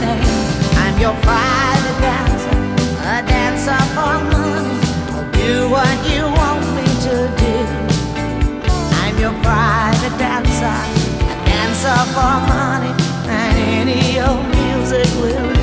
I'm your private dancer, a dancer for money. I'll do what you want me to do. I'm your private dancer, a dancer for money, and any old music will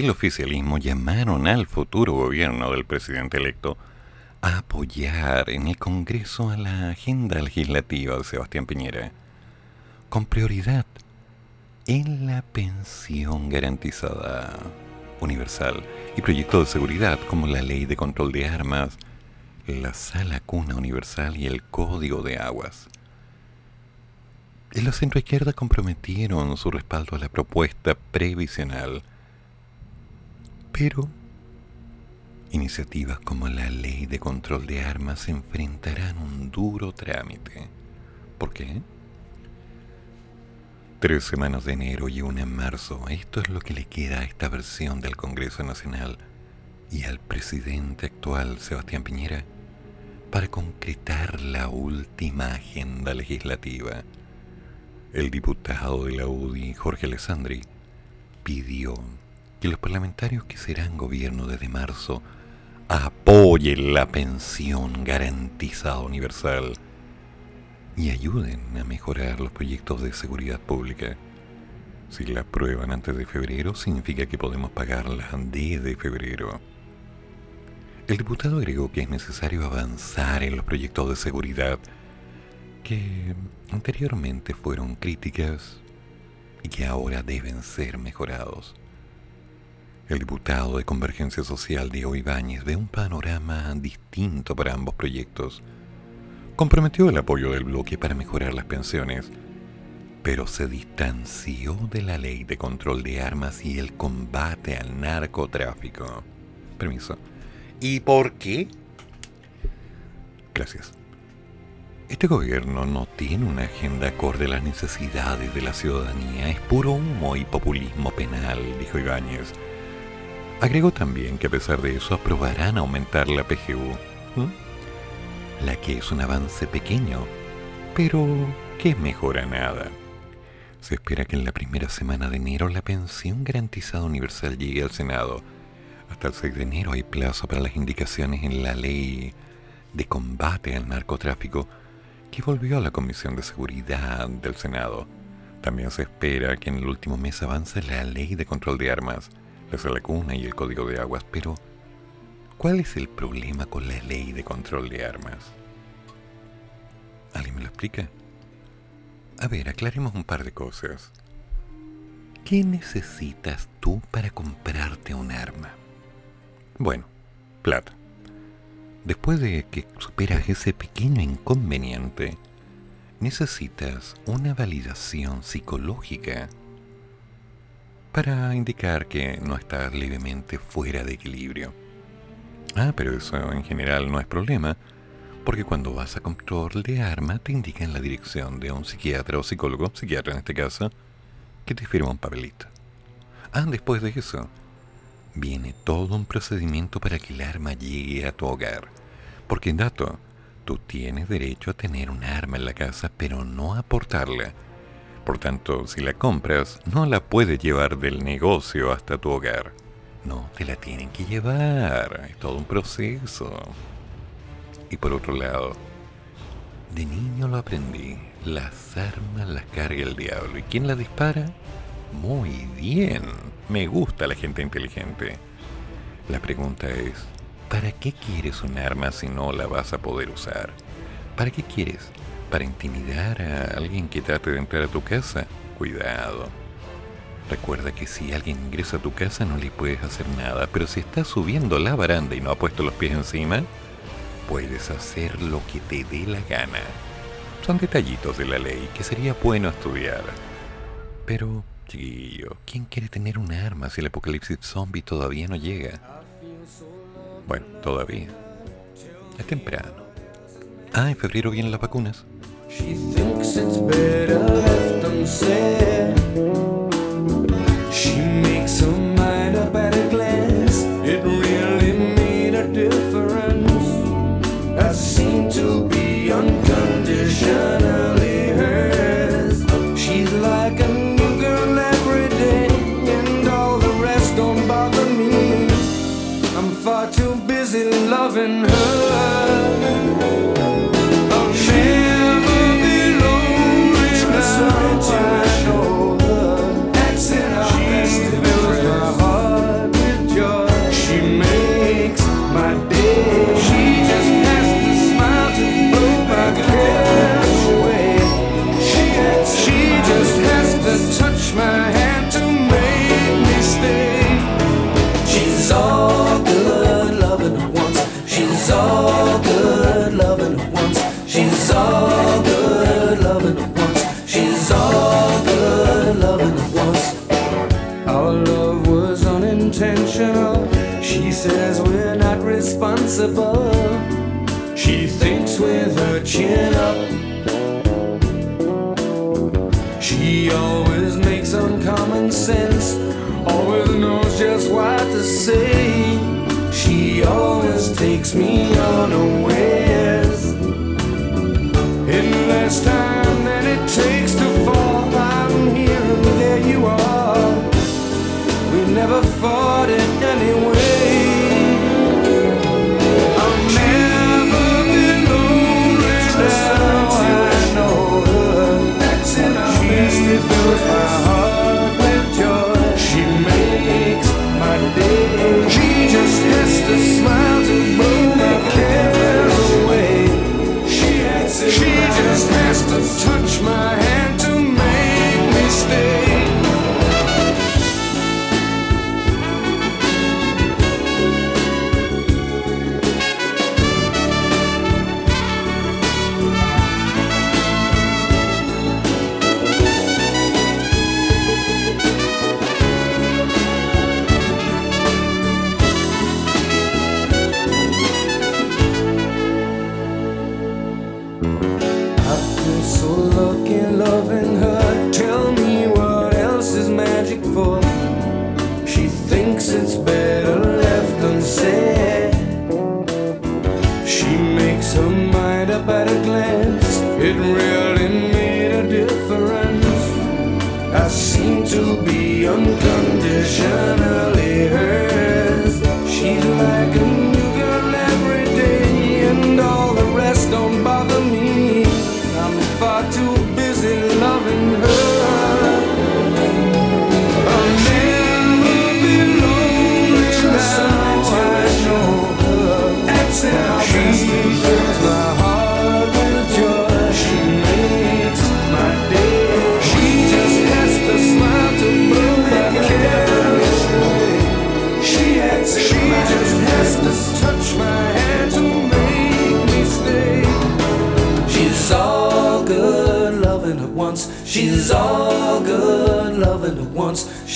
del oficialismo llamaron al futuro gobierno del presidente electo a apoyar en el Congreso a la agenda legislativa de Sebastián Piñera, con prioridad en la pensión garantizada universal y proyectos de seguridad como la ley de control de armas, la sala cuna universal y el código de aguas. En la centroizquierda comprometieron su respaldo a la propuesta previsional, pero iniciativas como la ley de control de armas enfrentarán un duro trámite. ¿Por qué? Tres semanas de enero y una en marzo. Esto es lo que le queda a esta versión del Congreso Nacional y al presidente actual, Sebastián Piñera, para concretar la última agenda legislativa el diputado de la UDI, Jorge Alessandri, pidió que los parlamentarios que serán gobierno desde marzo apoyen la pensión garantizada universal y ayuden a mejorar los proyectos de seguridad pública. Si la aprueban antes de febrero, significa que podemos pagarla desde febrero. El diputado agregó que es necesario avanzar en los proyectos de seguridad que anteriormente fueron críticas y que ahora deben ser mejorados. El diputado de Convergencia Social, Diego Ibáñez, ve un panorama distinto para ambos proyectos. Comprometió el apoyo del bloque para mejorar las pensiones, pero se distanció de la ley de control de armas y el combate al narcotráfico. Permiso. ¿Y por qué? Gracias. Este gobierno no tiene una agenda acorde a las necesidades de la ciudadanía, es puro humo y populismo penal, dijo Ibáñez. Agregó también que a pesar de eso aprobarán aumentar la PGU, la que es un avance pequeño, pero que mejora nada. Se espera que en la primera semana de enero la pensión garantizada universal llegue al Senado. Hasta el 6 de enero hay plazo para las indicaciones en la ley de combate al narcotráfico que volvió a la Comisión de Seguridad del Senado. También se espera que en el último mes avance la ley de control de armas, la salacuna y el código de aguas, pero ¿cuál es el problema con la ley de control de armas? ¿Alguien me lo explica? A ver, aclaremos un par de cosas. ¿Qué necesitas tú para comprarte un arma? Bueno, plata. Después de que superas ese pequeño inconveniente, necesitas una validación psicológica para indicar que no estás levemente fuera de equilibrio. Ah, pero eso en general no es problema, porque cuando vas a control de arma te indican la dirección de un psiquiatra o psicólogo, psiquiatra en este caso, que te firma un papelito. Ah, después de eso, viene todo un procedimiento para que el arma llegue a tu hogar. Porque, dato, tú tienes derecho a tener un arma en la casa, pero no a portarla. Por tanto, si la compras, no la puedes llevar del negocio hasta tu hogar. No, te la tienen que llevar. Es todo un proceso. Y por otro lado, de niño lo aprendí. Las armas las carga el diablo. ¿Y quién las dispara? Muy bien. Me gusta la gente inteligente. La pregunta es, ¿para qué quieres un arma si no la vas a poder usar? ¿Para qué quieres? ¿Para intimidar a alguien que trate de entrar a tu casa? Cuidado. Recuerda que si alguien ingresa a tu casa no le puedes hacer nada, pero si estás subiendo la baranda y no ha puesto los pies encima, puedes hacer lo que te dé la gana. Son detallitos de la ley que sería bueno estudiar. Pero Chiquillo, ¿quién quiere tener un arma si el apocalipsis zombie todavía no llega? Bueno, todavía. Es temprano. Ah, en febrero vienen las vacunas. She thinks it's better left unsaid. She makes her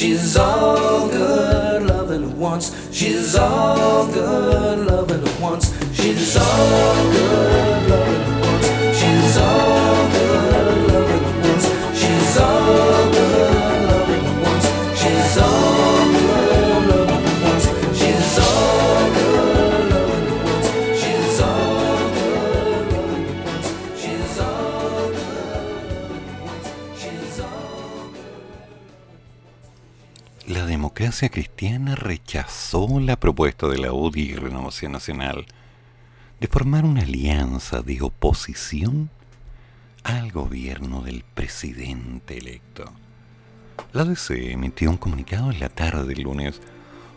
She's all good loving once. She's all good loving once. She's all cristiana rechazó la propuesta de la UDI y Renovación Nacional de formar una alianza de oposición al gobierno del presidente electo. La DC emitió un comunicado en la tarde del lunes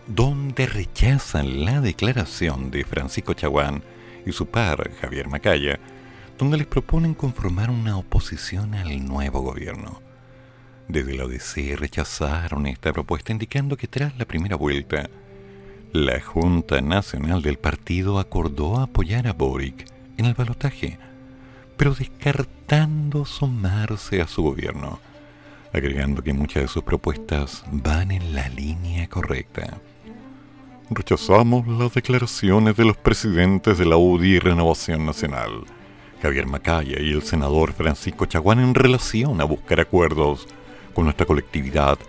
donde rechazan la declaración de Francisco Chaguán y su par, Javier Macaya, donde les proponen conformar una oposición al nuevo gobierno. Desde la ODC rechazaron esta propuesta indicando que tras la primera vuelta, la Junta Nacional del Partido acordó apoyar a Boric en el balotaje, pero descartando sumarse a su gobierno, agregando que muchas de sus propuestas van en la línea correcta. Rechazamos las declaraciones de los presidentes de la UDI Renovación Nacional, Javier Macaya y el senador Francisco Chaguán en relación a buscar acuerdos con nuestra colectividad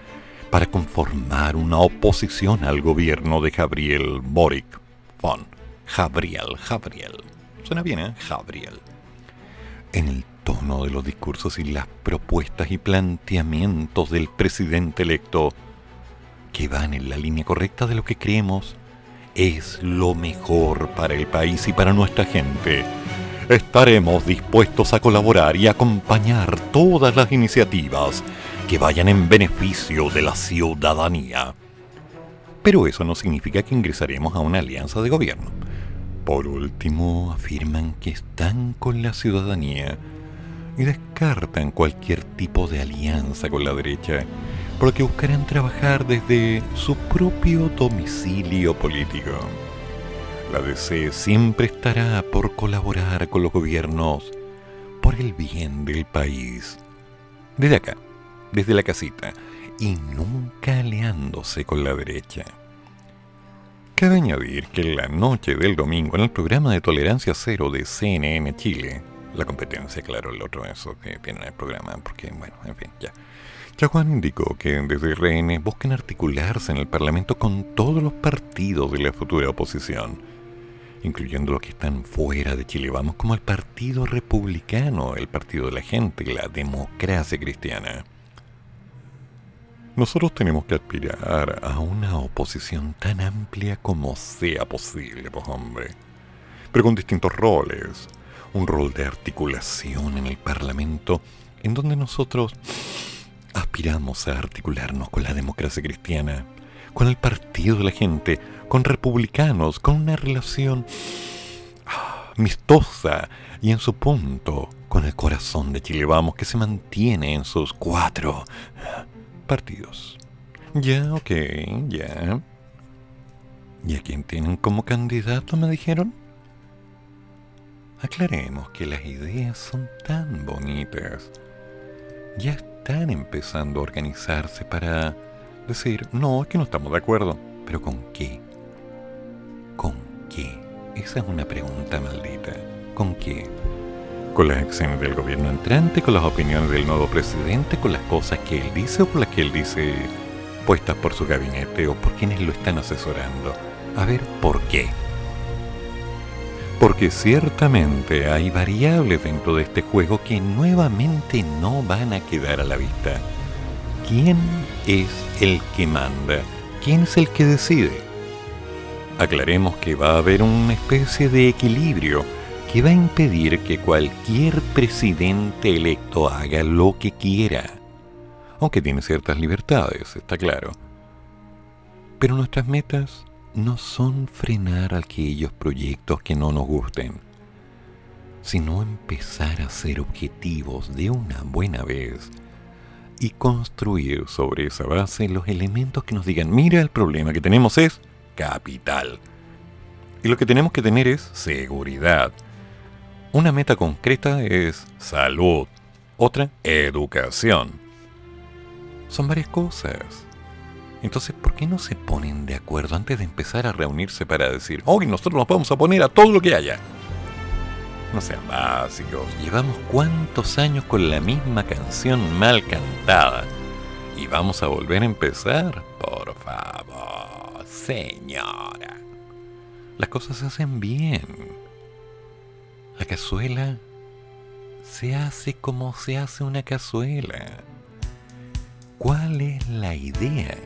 para conformar una oposición al gobierno de Gabriel Boric von Gabriel, Gabriel. Suena bien, ¿eh? Gabriel. En el tono de los discursos y las propuestas y planteamientos del presidente electo, que van en la línea correcta de lo que creemos es lo mejor para el país y para nuestra gente. Estaremos dispuestos a colaborar y acompañar todas las iniciativas que vayan en beneficio de la ciudadanía. Pero eso no significa que ingresaremos a una alianza de gobierno. Por último, afirman que están con la ciudadanía y descartan cualquier tipo de alianza con la derecha, por lo que buscarán trabajar desde su propio domicilio político. La DC siempre estará por colaborar con los gobiernos por el bien del país. Desde acá, desde la casita, y nunca aliándose con la derecha. Cabe añadir que la noche del domingo en el programa de Tolerancia Cero de CNN Chile, la competencia, claro, el otro eso que tiene el programa, porque, bueno, en fin, ya. Chaguán indicó que desde RN buscan articularse en el Parlamento con todos los partidos de la futura oposición, incluyendo los que están fuera de Chile. Vamos como el Partido Republicano, el Partido de la Gente, la Democracia Cristiana. Nosotros tenemos que aspirar a una oposición tan amplia como sea posible, pues hombre, pero con distintos roles. Un rol de articulación en el Parlamento en donde nosotros aspiramos a articularnos con la democracia cristiana, con el partido de la gente, con republicanos, con una relación amistosa y en su punto con el corazón de Chile Vamos que se mantiene en sus cuatro partidos. Ya, ok, ya. ¿Y a quién tienen como candidato, me dijeron? Aclaremos que las ideas son tan bonitas. Ya están empezando a organizarse para decir, no, es que no estamos de acuerdo. ¿Pero con qué? ¿Con qué? Esa es una pregunta maldita. ¿Con qué? ¿Con las acciones del gobierno entrante? ¿Con las opiniones del nuevo presidente? ¿Con las cosas que él dice o con las que él dice puestas por su gabinete o por quienes lo están asesorando? A ver, ¿por qué? porque ciertamente hay variables dentro de este juego que nuevamente no van a quedar a la vista. ¿Quién es el que manda? ¿Quién es el que decide? Aclaremos que va a haber una especie de equilibrio que va a impedir que cualquier presidente electo haga lo que quiera. Aunque tiene ciertas libertades, está claro. Pero nuestras metas no son frenar aquellos proyectos que no nos gusten, sino empezar a ser objetivos de una buena vez y construir sobre esa base los elementos que nos digan, mira, el problema que tenemos es capital. Y lo que tenemos que tener es seguridad. Una meta concreta es salud, otra educación. Son varias cosas entonces, ¿por qué no se ponen de acuerdo antes de empezar a reunirse para decir, hoy nosotros nos vamos a poner a todo lo que haya? No sean básicos, llevamos cuántos años con la misma canción mal cantada. ¿Y vamos a volver a empezar? Por favor, señora. Las cosas se hacen bien. La cazuela se hace como se hace una cazuela. ¿Cuál es la idea?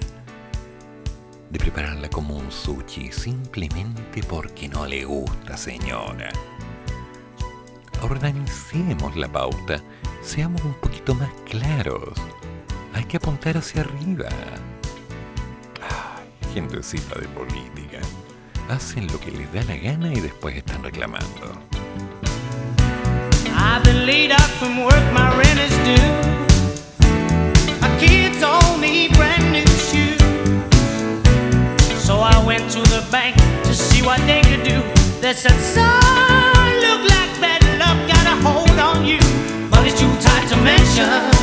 de prepararla como un sushi simplemente porque no le gusta, señora. Organicemos la pauta, seamos un poquito más claros. Hay que apuntar hacia arriba. Ay, gentecita de política. Hacen lo que les da la gana y después están reclamando. Out from work, my rent is due. My kids all need brand new shoes. So I went to the bank to see what they could do. They said, son, look like bad luck got a hold on you, but it's too tight to mention.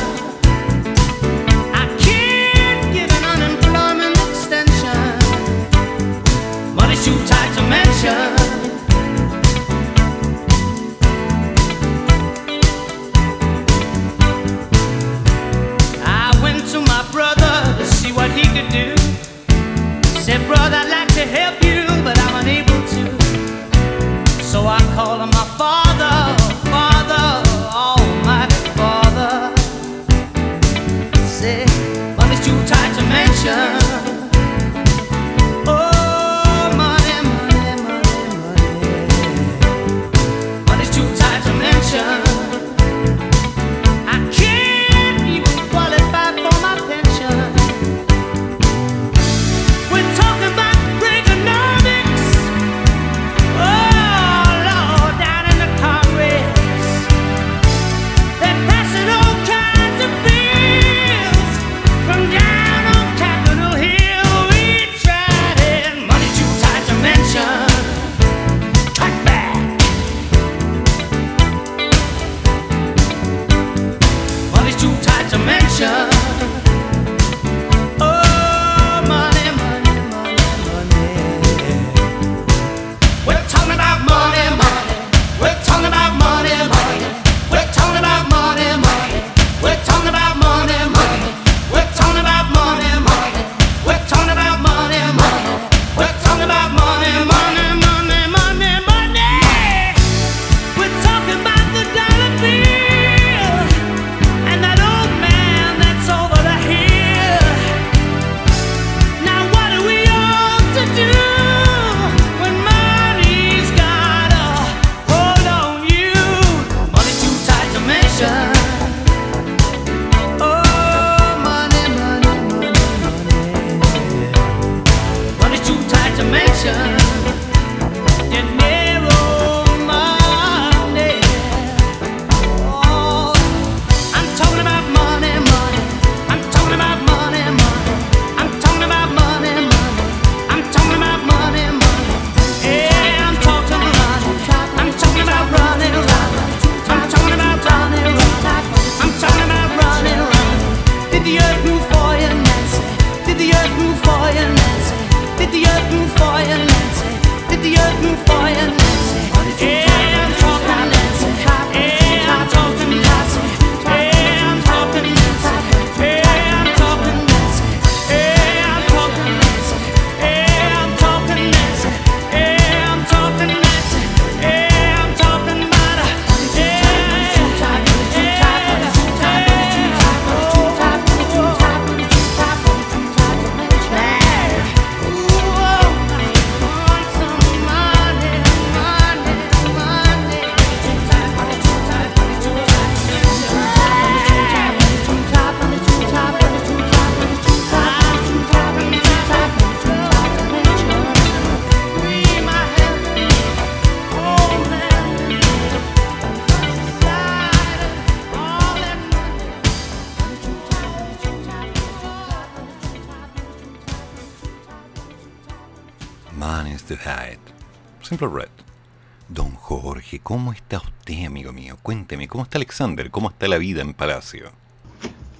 Alexander? ¿Cómo está la vida en Palacio?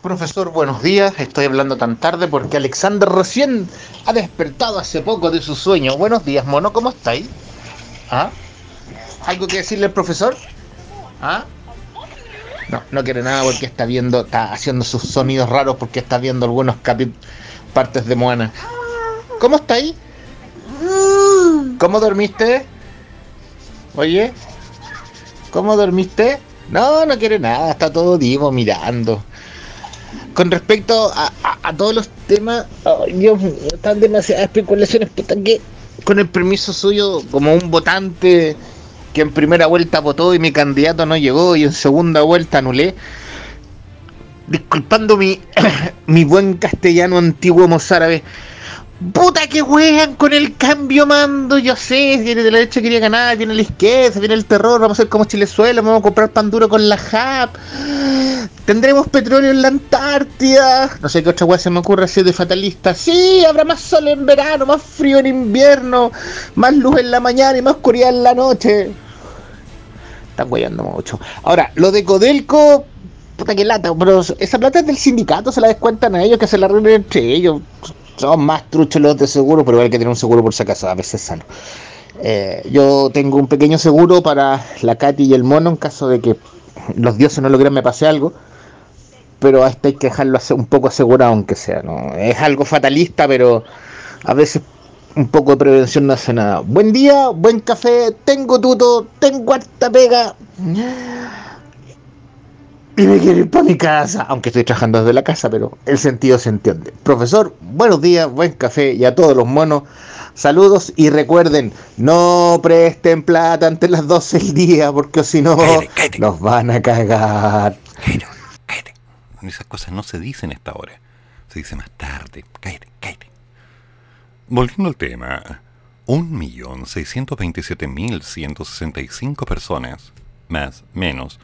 Profesor, buenos días. Estoy hablando tan tarde porque Alexander recién ha despertado hace poco de su sueño. Buenos días, mono, ¿cómo estáis? ¿Ah? ¿Algo que decirle al profesor? ¿Ah? No, no quiere nada porque está viendo, está haciendo sus sonidos raros porque está viendo algunos capi partes de Moana. ¿Cómo estáis? ¿Cómo dormiste? Oye, ¿cómo dormiste? No, no quiere nada, está todo vivo mirando. Con respecto a, todos los temas, Dios están demasiadas especulaciones, puta, que con el permiso suyo, como un votante que en primera vuelta votó y mi candidato no llegó y en segunda vuelta anulé, disculpando mi, <coughs> mi buen castellano antiguo mozárabe, Puta que juegan con el cambio mando, yo sé, viene de la derecha quería ganar, viene la izquierda, viene el terror, vamos a ser como Chilezuela, vamos a comprar pan duro con la JAP, tendremos petróleo en la Antártida, no sé qué otra weá se me ocurre así de fatalista, sí, habrá más sol en verano, más frío en invierno, más luz en la mañana y más oscuridad en la noche. Están weyando mucho. Ahora, lo de Codelco, puta que lata, pero esa plata es del sindicato, se la descuentan a ellos, que se la arreglen entre ellos. Son más truchos los de seguro, pero hay que tener un seguro por si acaso, a veces sano. Eh, yo tengo un pequeño seguro para la Katy y el mono en caso de que los dioses no logren me pase algo. Pero a este hay que dejarlo un poco asegurado, aunque sea. ¿no? Es algo fatalista, pero a veces un poco de prevención no hace nada. Buen día, buen café, tengo tuto, tengo harta pega. Y me quiero ir para mi casa, aunque estoy trabajando desde la casa, pero el sentido se entiende. Profesor, buenos días, buen café y a todos los monos, saludos y recuerden, no presten plata antes de las 12 del día, porque si no, nos van a cagar. Cállate, cállate. Esas cosas no se dicen a esta hora. Se dice más tarde. Cállate, cállate. Volviendo al tema. 1.627.165 personas, más, menos,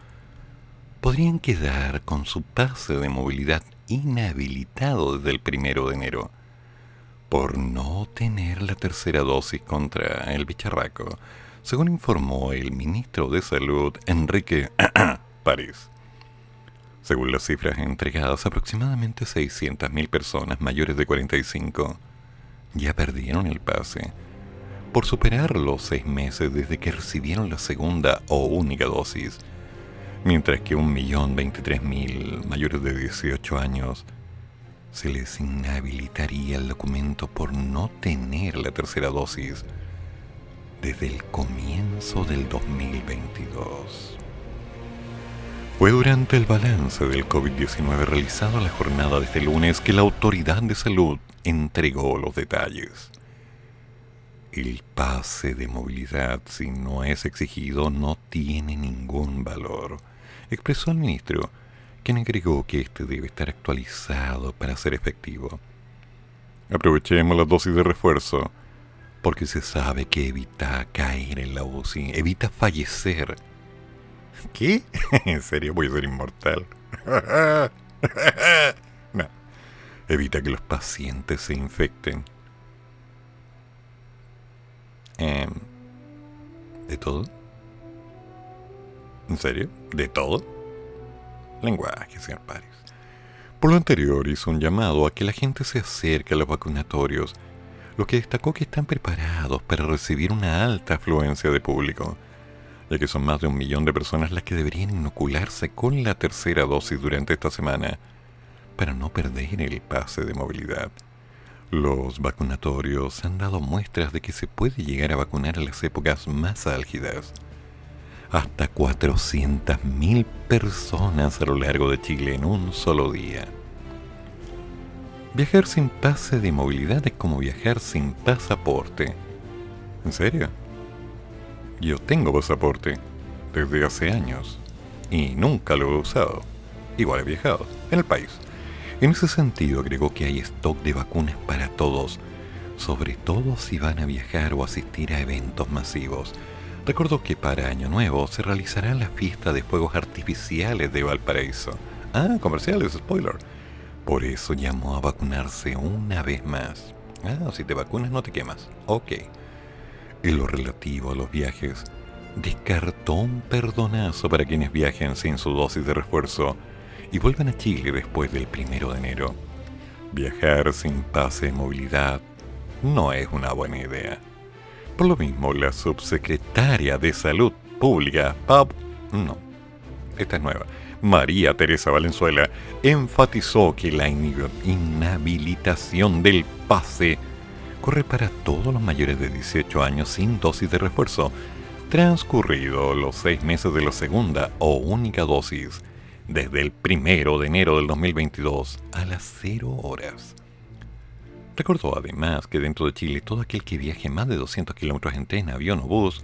podrían quedar con su pase de movilidad inhabilitado desde el primero de enero por no tener la tercera dosis contra el bicharraco, según informó el ministro de Salud Enrique <clears throat> París. Según las cifras entregadas, aproximadamente 600.000 personas mayores de 45 ya perdieron el pase por superar los seis meses desde que recibieron la segunda o única dosis, mientras que 1.023.000 mayores de 18 años se les inhabilitaría el documento por no tener la tercera dosis desde el comienzo del 2022. Fue durante el balance del COVID-19 realizado la jornada de este lunes que la autoridad de salud entregó los detalles. El pase de movilidad, si no es exigido, no tiene ningún valor, expresó el ministro, quien agregó que este debe estar actualizado para ser efectivo. Aprovechemos la dosis de refuerzo, porque se sabe que evita caer en la UCI, evita fallecer. ¿Qué? <laughs> ¿En serio voy a ser inmortal? <laughs> no. Evita que los pacientes se infecten. Em, ¿De todo? ¿En serio? ¿De todo? Lenguaje, señor Paris. Por lo anterior, hizo un llamado a que la gente se acerque a los vacunatorios, lo que destacó que están preparados para recibir una alta afluencia de público, ya que son más de un millón de personas las que deberían inocularse con la tercera dosis durante esta semana, para no perder el pase de movilidad. Los vacunatorios han dado muestras de que se puede llegar a vacunar en las épocas más álgidas. Hasta 400.000 personas a lo largo de Chile en un solo día. Viajar sin pase de movilidad es como viajar sin pasaporte. ¿En serio? Yo tengo pasaporte desde hace años y nunca lo he usado. Igual he viajado en el país. En ese sentido agregó que hay stock de vacunas para todos, sobre todo si van a viajar o asistir a eventos masivos. Recordó que para Año Nuevo se realizará la fiesta de fuegos artificiales de Valparaíso. Ah, comerciales, spoiler. Por eso llamó a vacunarse una vez más. Ah, si te vacunas no te quemas. Ok. En lo relativo a los viajes, descartó un perdonazo para quienes viajen sin su dosis de refuerzo y vuelvan a Chile después del primero de enero. Viajar sin pase de movilidad no es una buena idea. Por lo mismo, la subsecretaria de Salud Pública, Pab, no, esta es nueva, María Teresa Valenzuela, enfatizó que la inhabilitación del pase corre para todos los mayores de 18 años sin dosis de refuerzo, transcurrido los seis meses de la segunda o única dosis, desde el primero de enero del 2022 a las 0 horas. Recordó además que dentro de Chile todo aquel que viaje más de 200 kilómetros en tren, avión o bus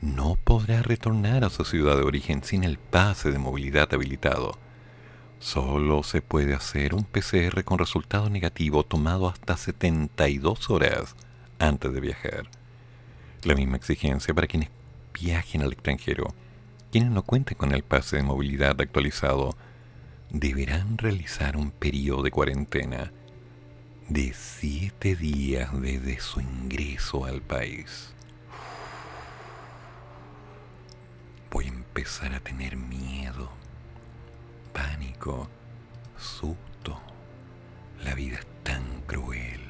no podrá retornar a su ciudad de origen sin el pase de movilidad habilitado. Solo se puede hacer un PCR con resultado negativo tomado hasta 72 horas antes de viajar. La misma exigencia para quienes viajen al extranjero. Quienes no cuenten con el pase de movilidad actualizado deberán realizar un periodo de cuarentena de siete días desde su ingreso al país. Voy a empezar a tener miedo, pánico, susto. La vida es tan cruel.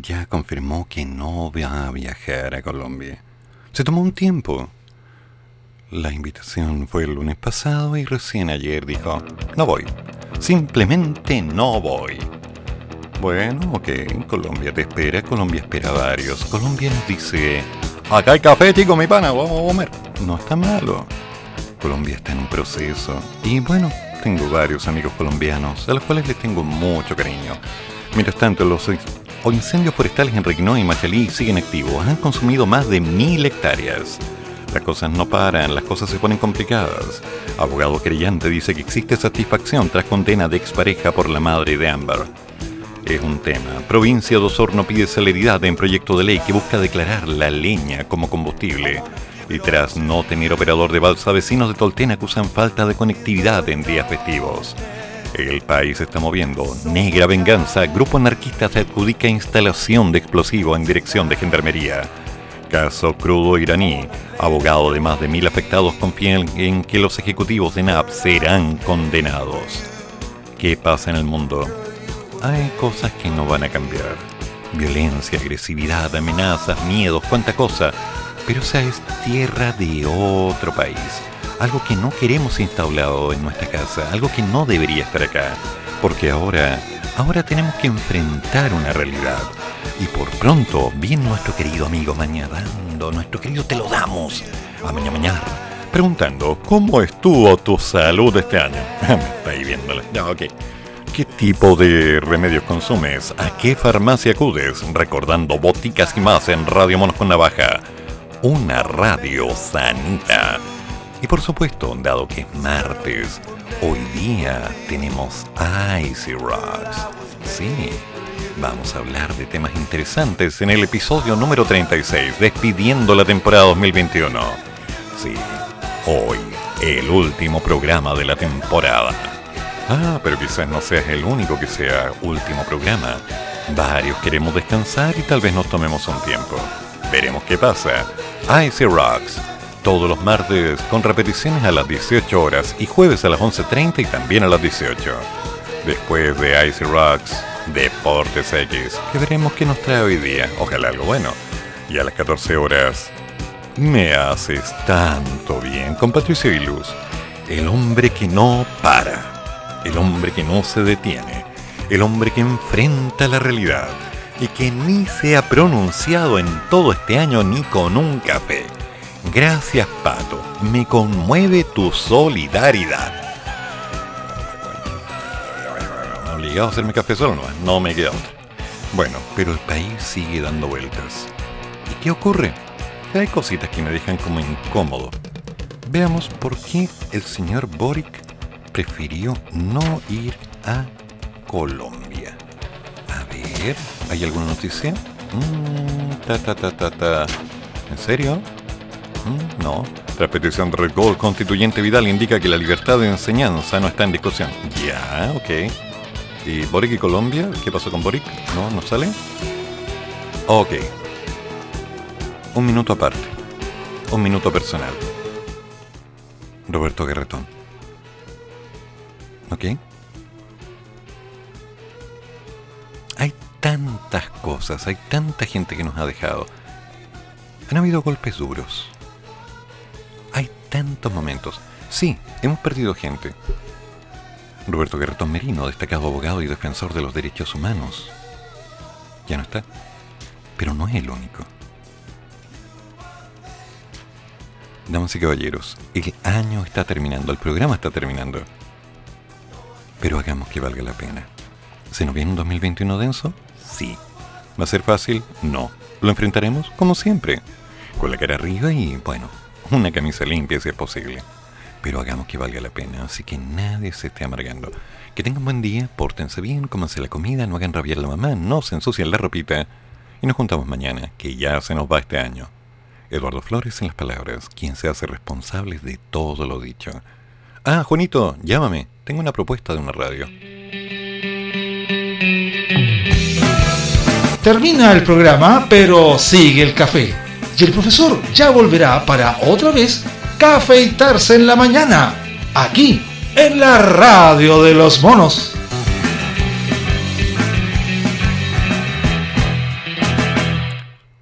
Ya confirmó que no va a viajar a Colombia. Se tomó un tiempo. La invitación fue el lunes pasado y recién ayer dijo, no voy. Simplemente no voy. Bueno, ok, Colombia te espera, Colombia espera varios. Colombia nos dice, acá hay café, chico, mi pana, vamos a comer. No está malo. Colombia está en un proceso. Y bueno, tengo varios amigos colombianos a los cuales les tengo mucho cariño. Mientras tanto, los o incendios forestales en Requinó y Machalí siguen activos. Han consumido más de mil hectáreas. Las cosas no paran, las cosas se ponen complicadas. Abogado querellante dice que existe satisfacción tras condena de expareja por la madre de Amber. Es un tema. Provincia de Osorno pide celeridad en proyecto de ley que busca declarar la leña como combustible. Y tras no tener operador de balsa, vecinos de Tolten acusan falta de conectividad en días festivos. El país está moviendo. Negra venganza. Grupo anarquista se adjudica instalación de explosivo en dirección de gendarmería. Caso crudo iraní. Abogado de más de mil afectados confían en que los ejecutivos de NAP serán condenados. ¿Qué pasa en el mundo? Hay cosas que no van a cambiar. Violencia, agresividad, amenazas, miedos, cuánta cosa. Pero esa es tierra de otro país. Algo que no queremos instalado en nuestra casa. Algo que no debería estar acá. Porque ahora, ahora tenemos que enfrentar una realidad. Y por pronto, bien nuestro querido amigo Mañadando, nuestro querido Te lo damos, a Maña Mañar, preguntando, ¿cómo estuvo tu salud este año? <laughs> Me está ahí viéndole. Ya, ok. ¿Qué tipo de remedios consumes? ¿A qué farmacia acudes? Recordando boticas y más en Radio Monos con Navaja. Una radio sanita. Y por supuesto, dado que es martes, hoy día tenemos Icy Rocks. Sí, vamos a hablar de temas interesantes en el episodio número 36, despidiendo la temporada 2021. Sí, hoy, el último programa de la temporada. Ah, pero quizás no seas el único que sea último programa. Varios queremos descansar y tal vez nos tomemos un tiempo. Veremos qué pasa. Icy Rocks, todos los martes con repeticiones a las 18 horas y jueves a las 11.30 y también a las 18. Después de Icy Rocks, Deportes X, que veremos qué nos trae hoy día. Ojalá algo bueno. Y a las 14 horas, me haces tanto bien con Patricio y Luz. El hombre que no para. El hombre que no se detiene. El hombre que enfrenta la realidad. Y que ni se ha pronunciado en todo este año ni con un café. Gracias, Pato. Me conmueve tu solidaridad. Obligado a hacerme café solo, no, no me queda otra. Bueno, pero el país sigue dando vueltas. ¿Y qué ocurre? Hay cositas que me dejan como incómodo. Veamos por qué el señor Boric prefirió no ir a Colombia. A ver, ¿hay alguna noticia? Mm, ta, ta, ta, ta, ta. ¿En serio? Mm, no. La petición de Red Gold constituyente Vidal indica que la libertad de enseñanza no está en discusión. Ya, ok. ¿Y Boric y Colombia? ¿Qué pasó con Boric? ¿No? ¿No sale? Ok. Un minuto aparte. Un minuto personal. Roberto Guerretón. ¿Ok? Hay tantas cosas, hay tanta gente que nos ha dejado. Han habido golpes duros. Tantos momentos. Sí, hemos perdido gente. Roberto Guerretón Merino, destacado abogado y defensor de los derechos humanos. Ya no está. Pero no es el único. Damas y caballeros, el año está terminando, el programa está terminando. Pero hagamos que valga la pena. ¿Se nos viene un 2021 denso? Sí. ¿Va a ser fácil? No. ¿Lo enfrentaremos? Como siempre. Con la cara arriba y, bueno, una camisa limpia si es posible. Pero hagamos que valga la pena, así que nadie se esté amargando. Que tengan buen día, pórtense bien, cómanse la comida, no hagan rabiar a la mamá, no se ensucien la ropita. Y nos juntamos mañana, que ya se nos va este año. Eduardo Flores en las palabras, quien se hace responsable de todo lo dicho. Ah, Juanito, llámame. Tengo una propuesta de una radio. Termina el programa, pero sigue el café y el profesor ya volverá para otra vez cafeitarse en la mañana, aquí en la radio de los monos.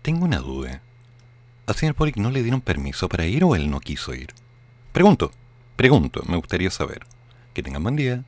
Tengo una duda. ¿Al señor Pollock no le dieron permiso para ir o él no quiso ir? Pregunto, pregunto, me gustaría saber. Que tengan buen día.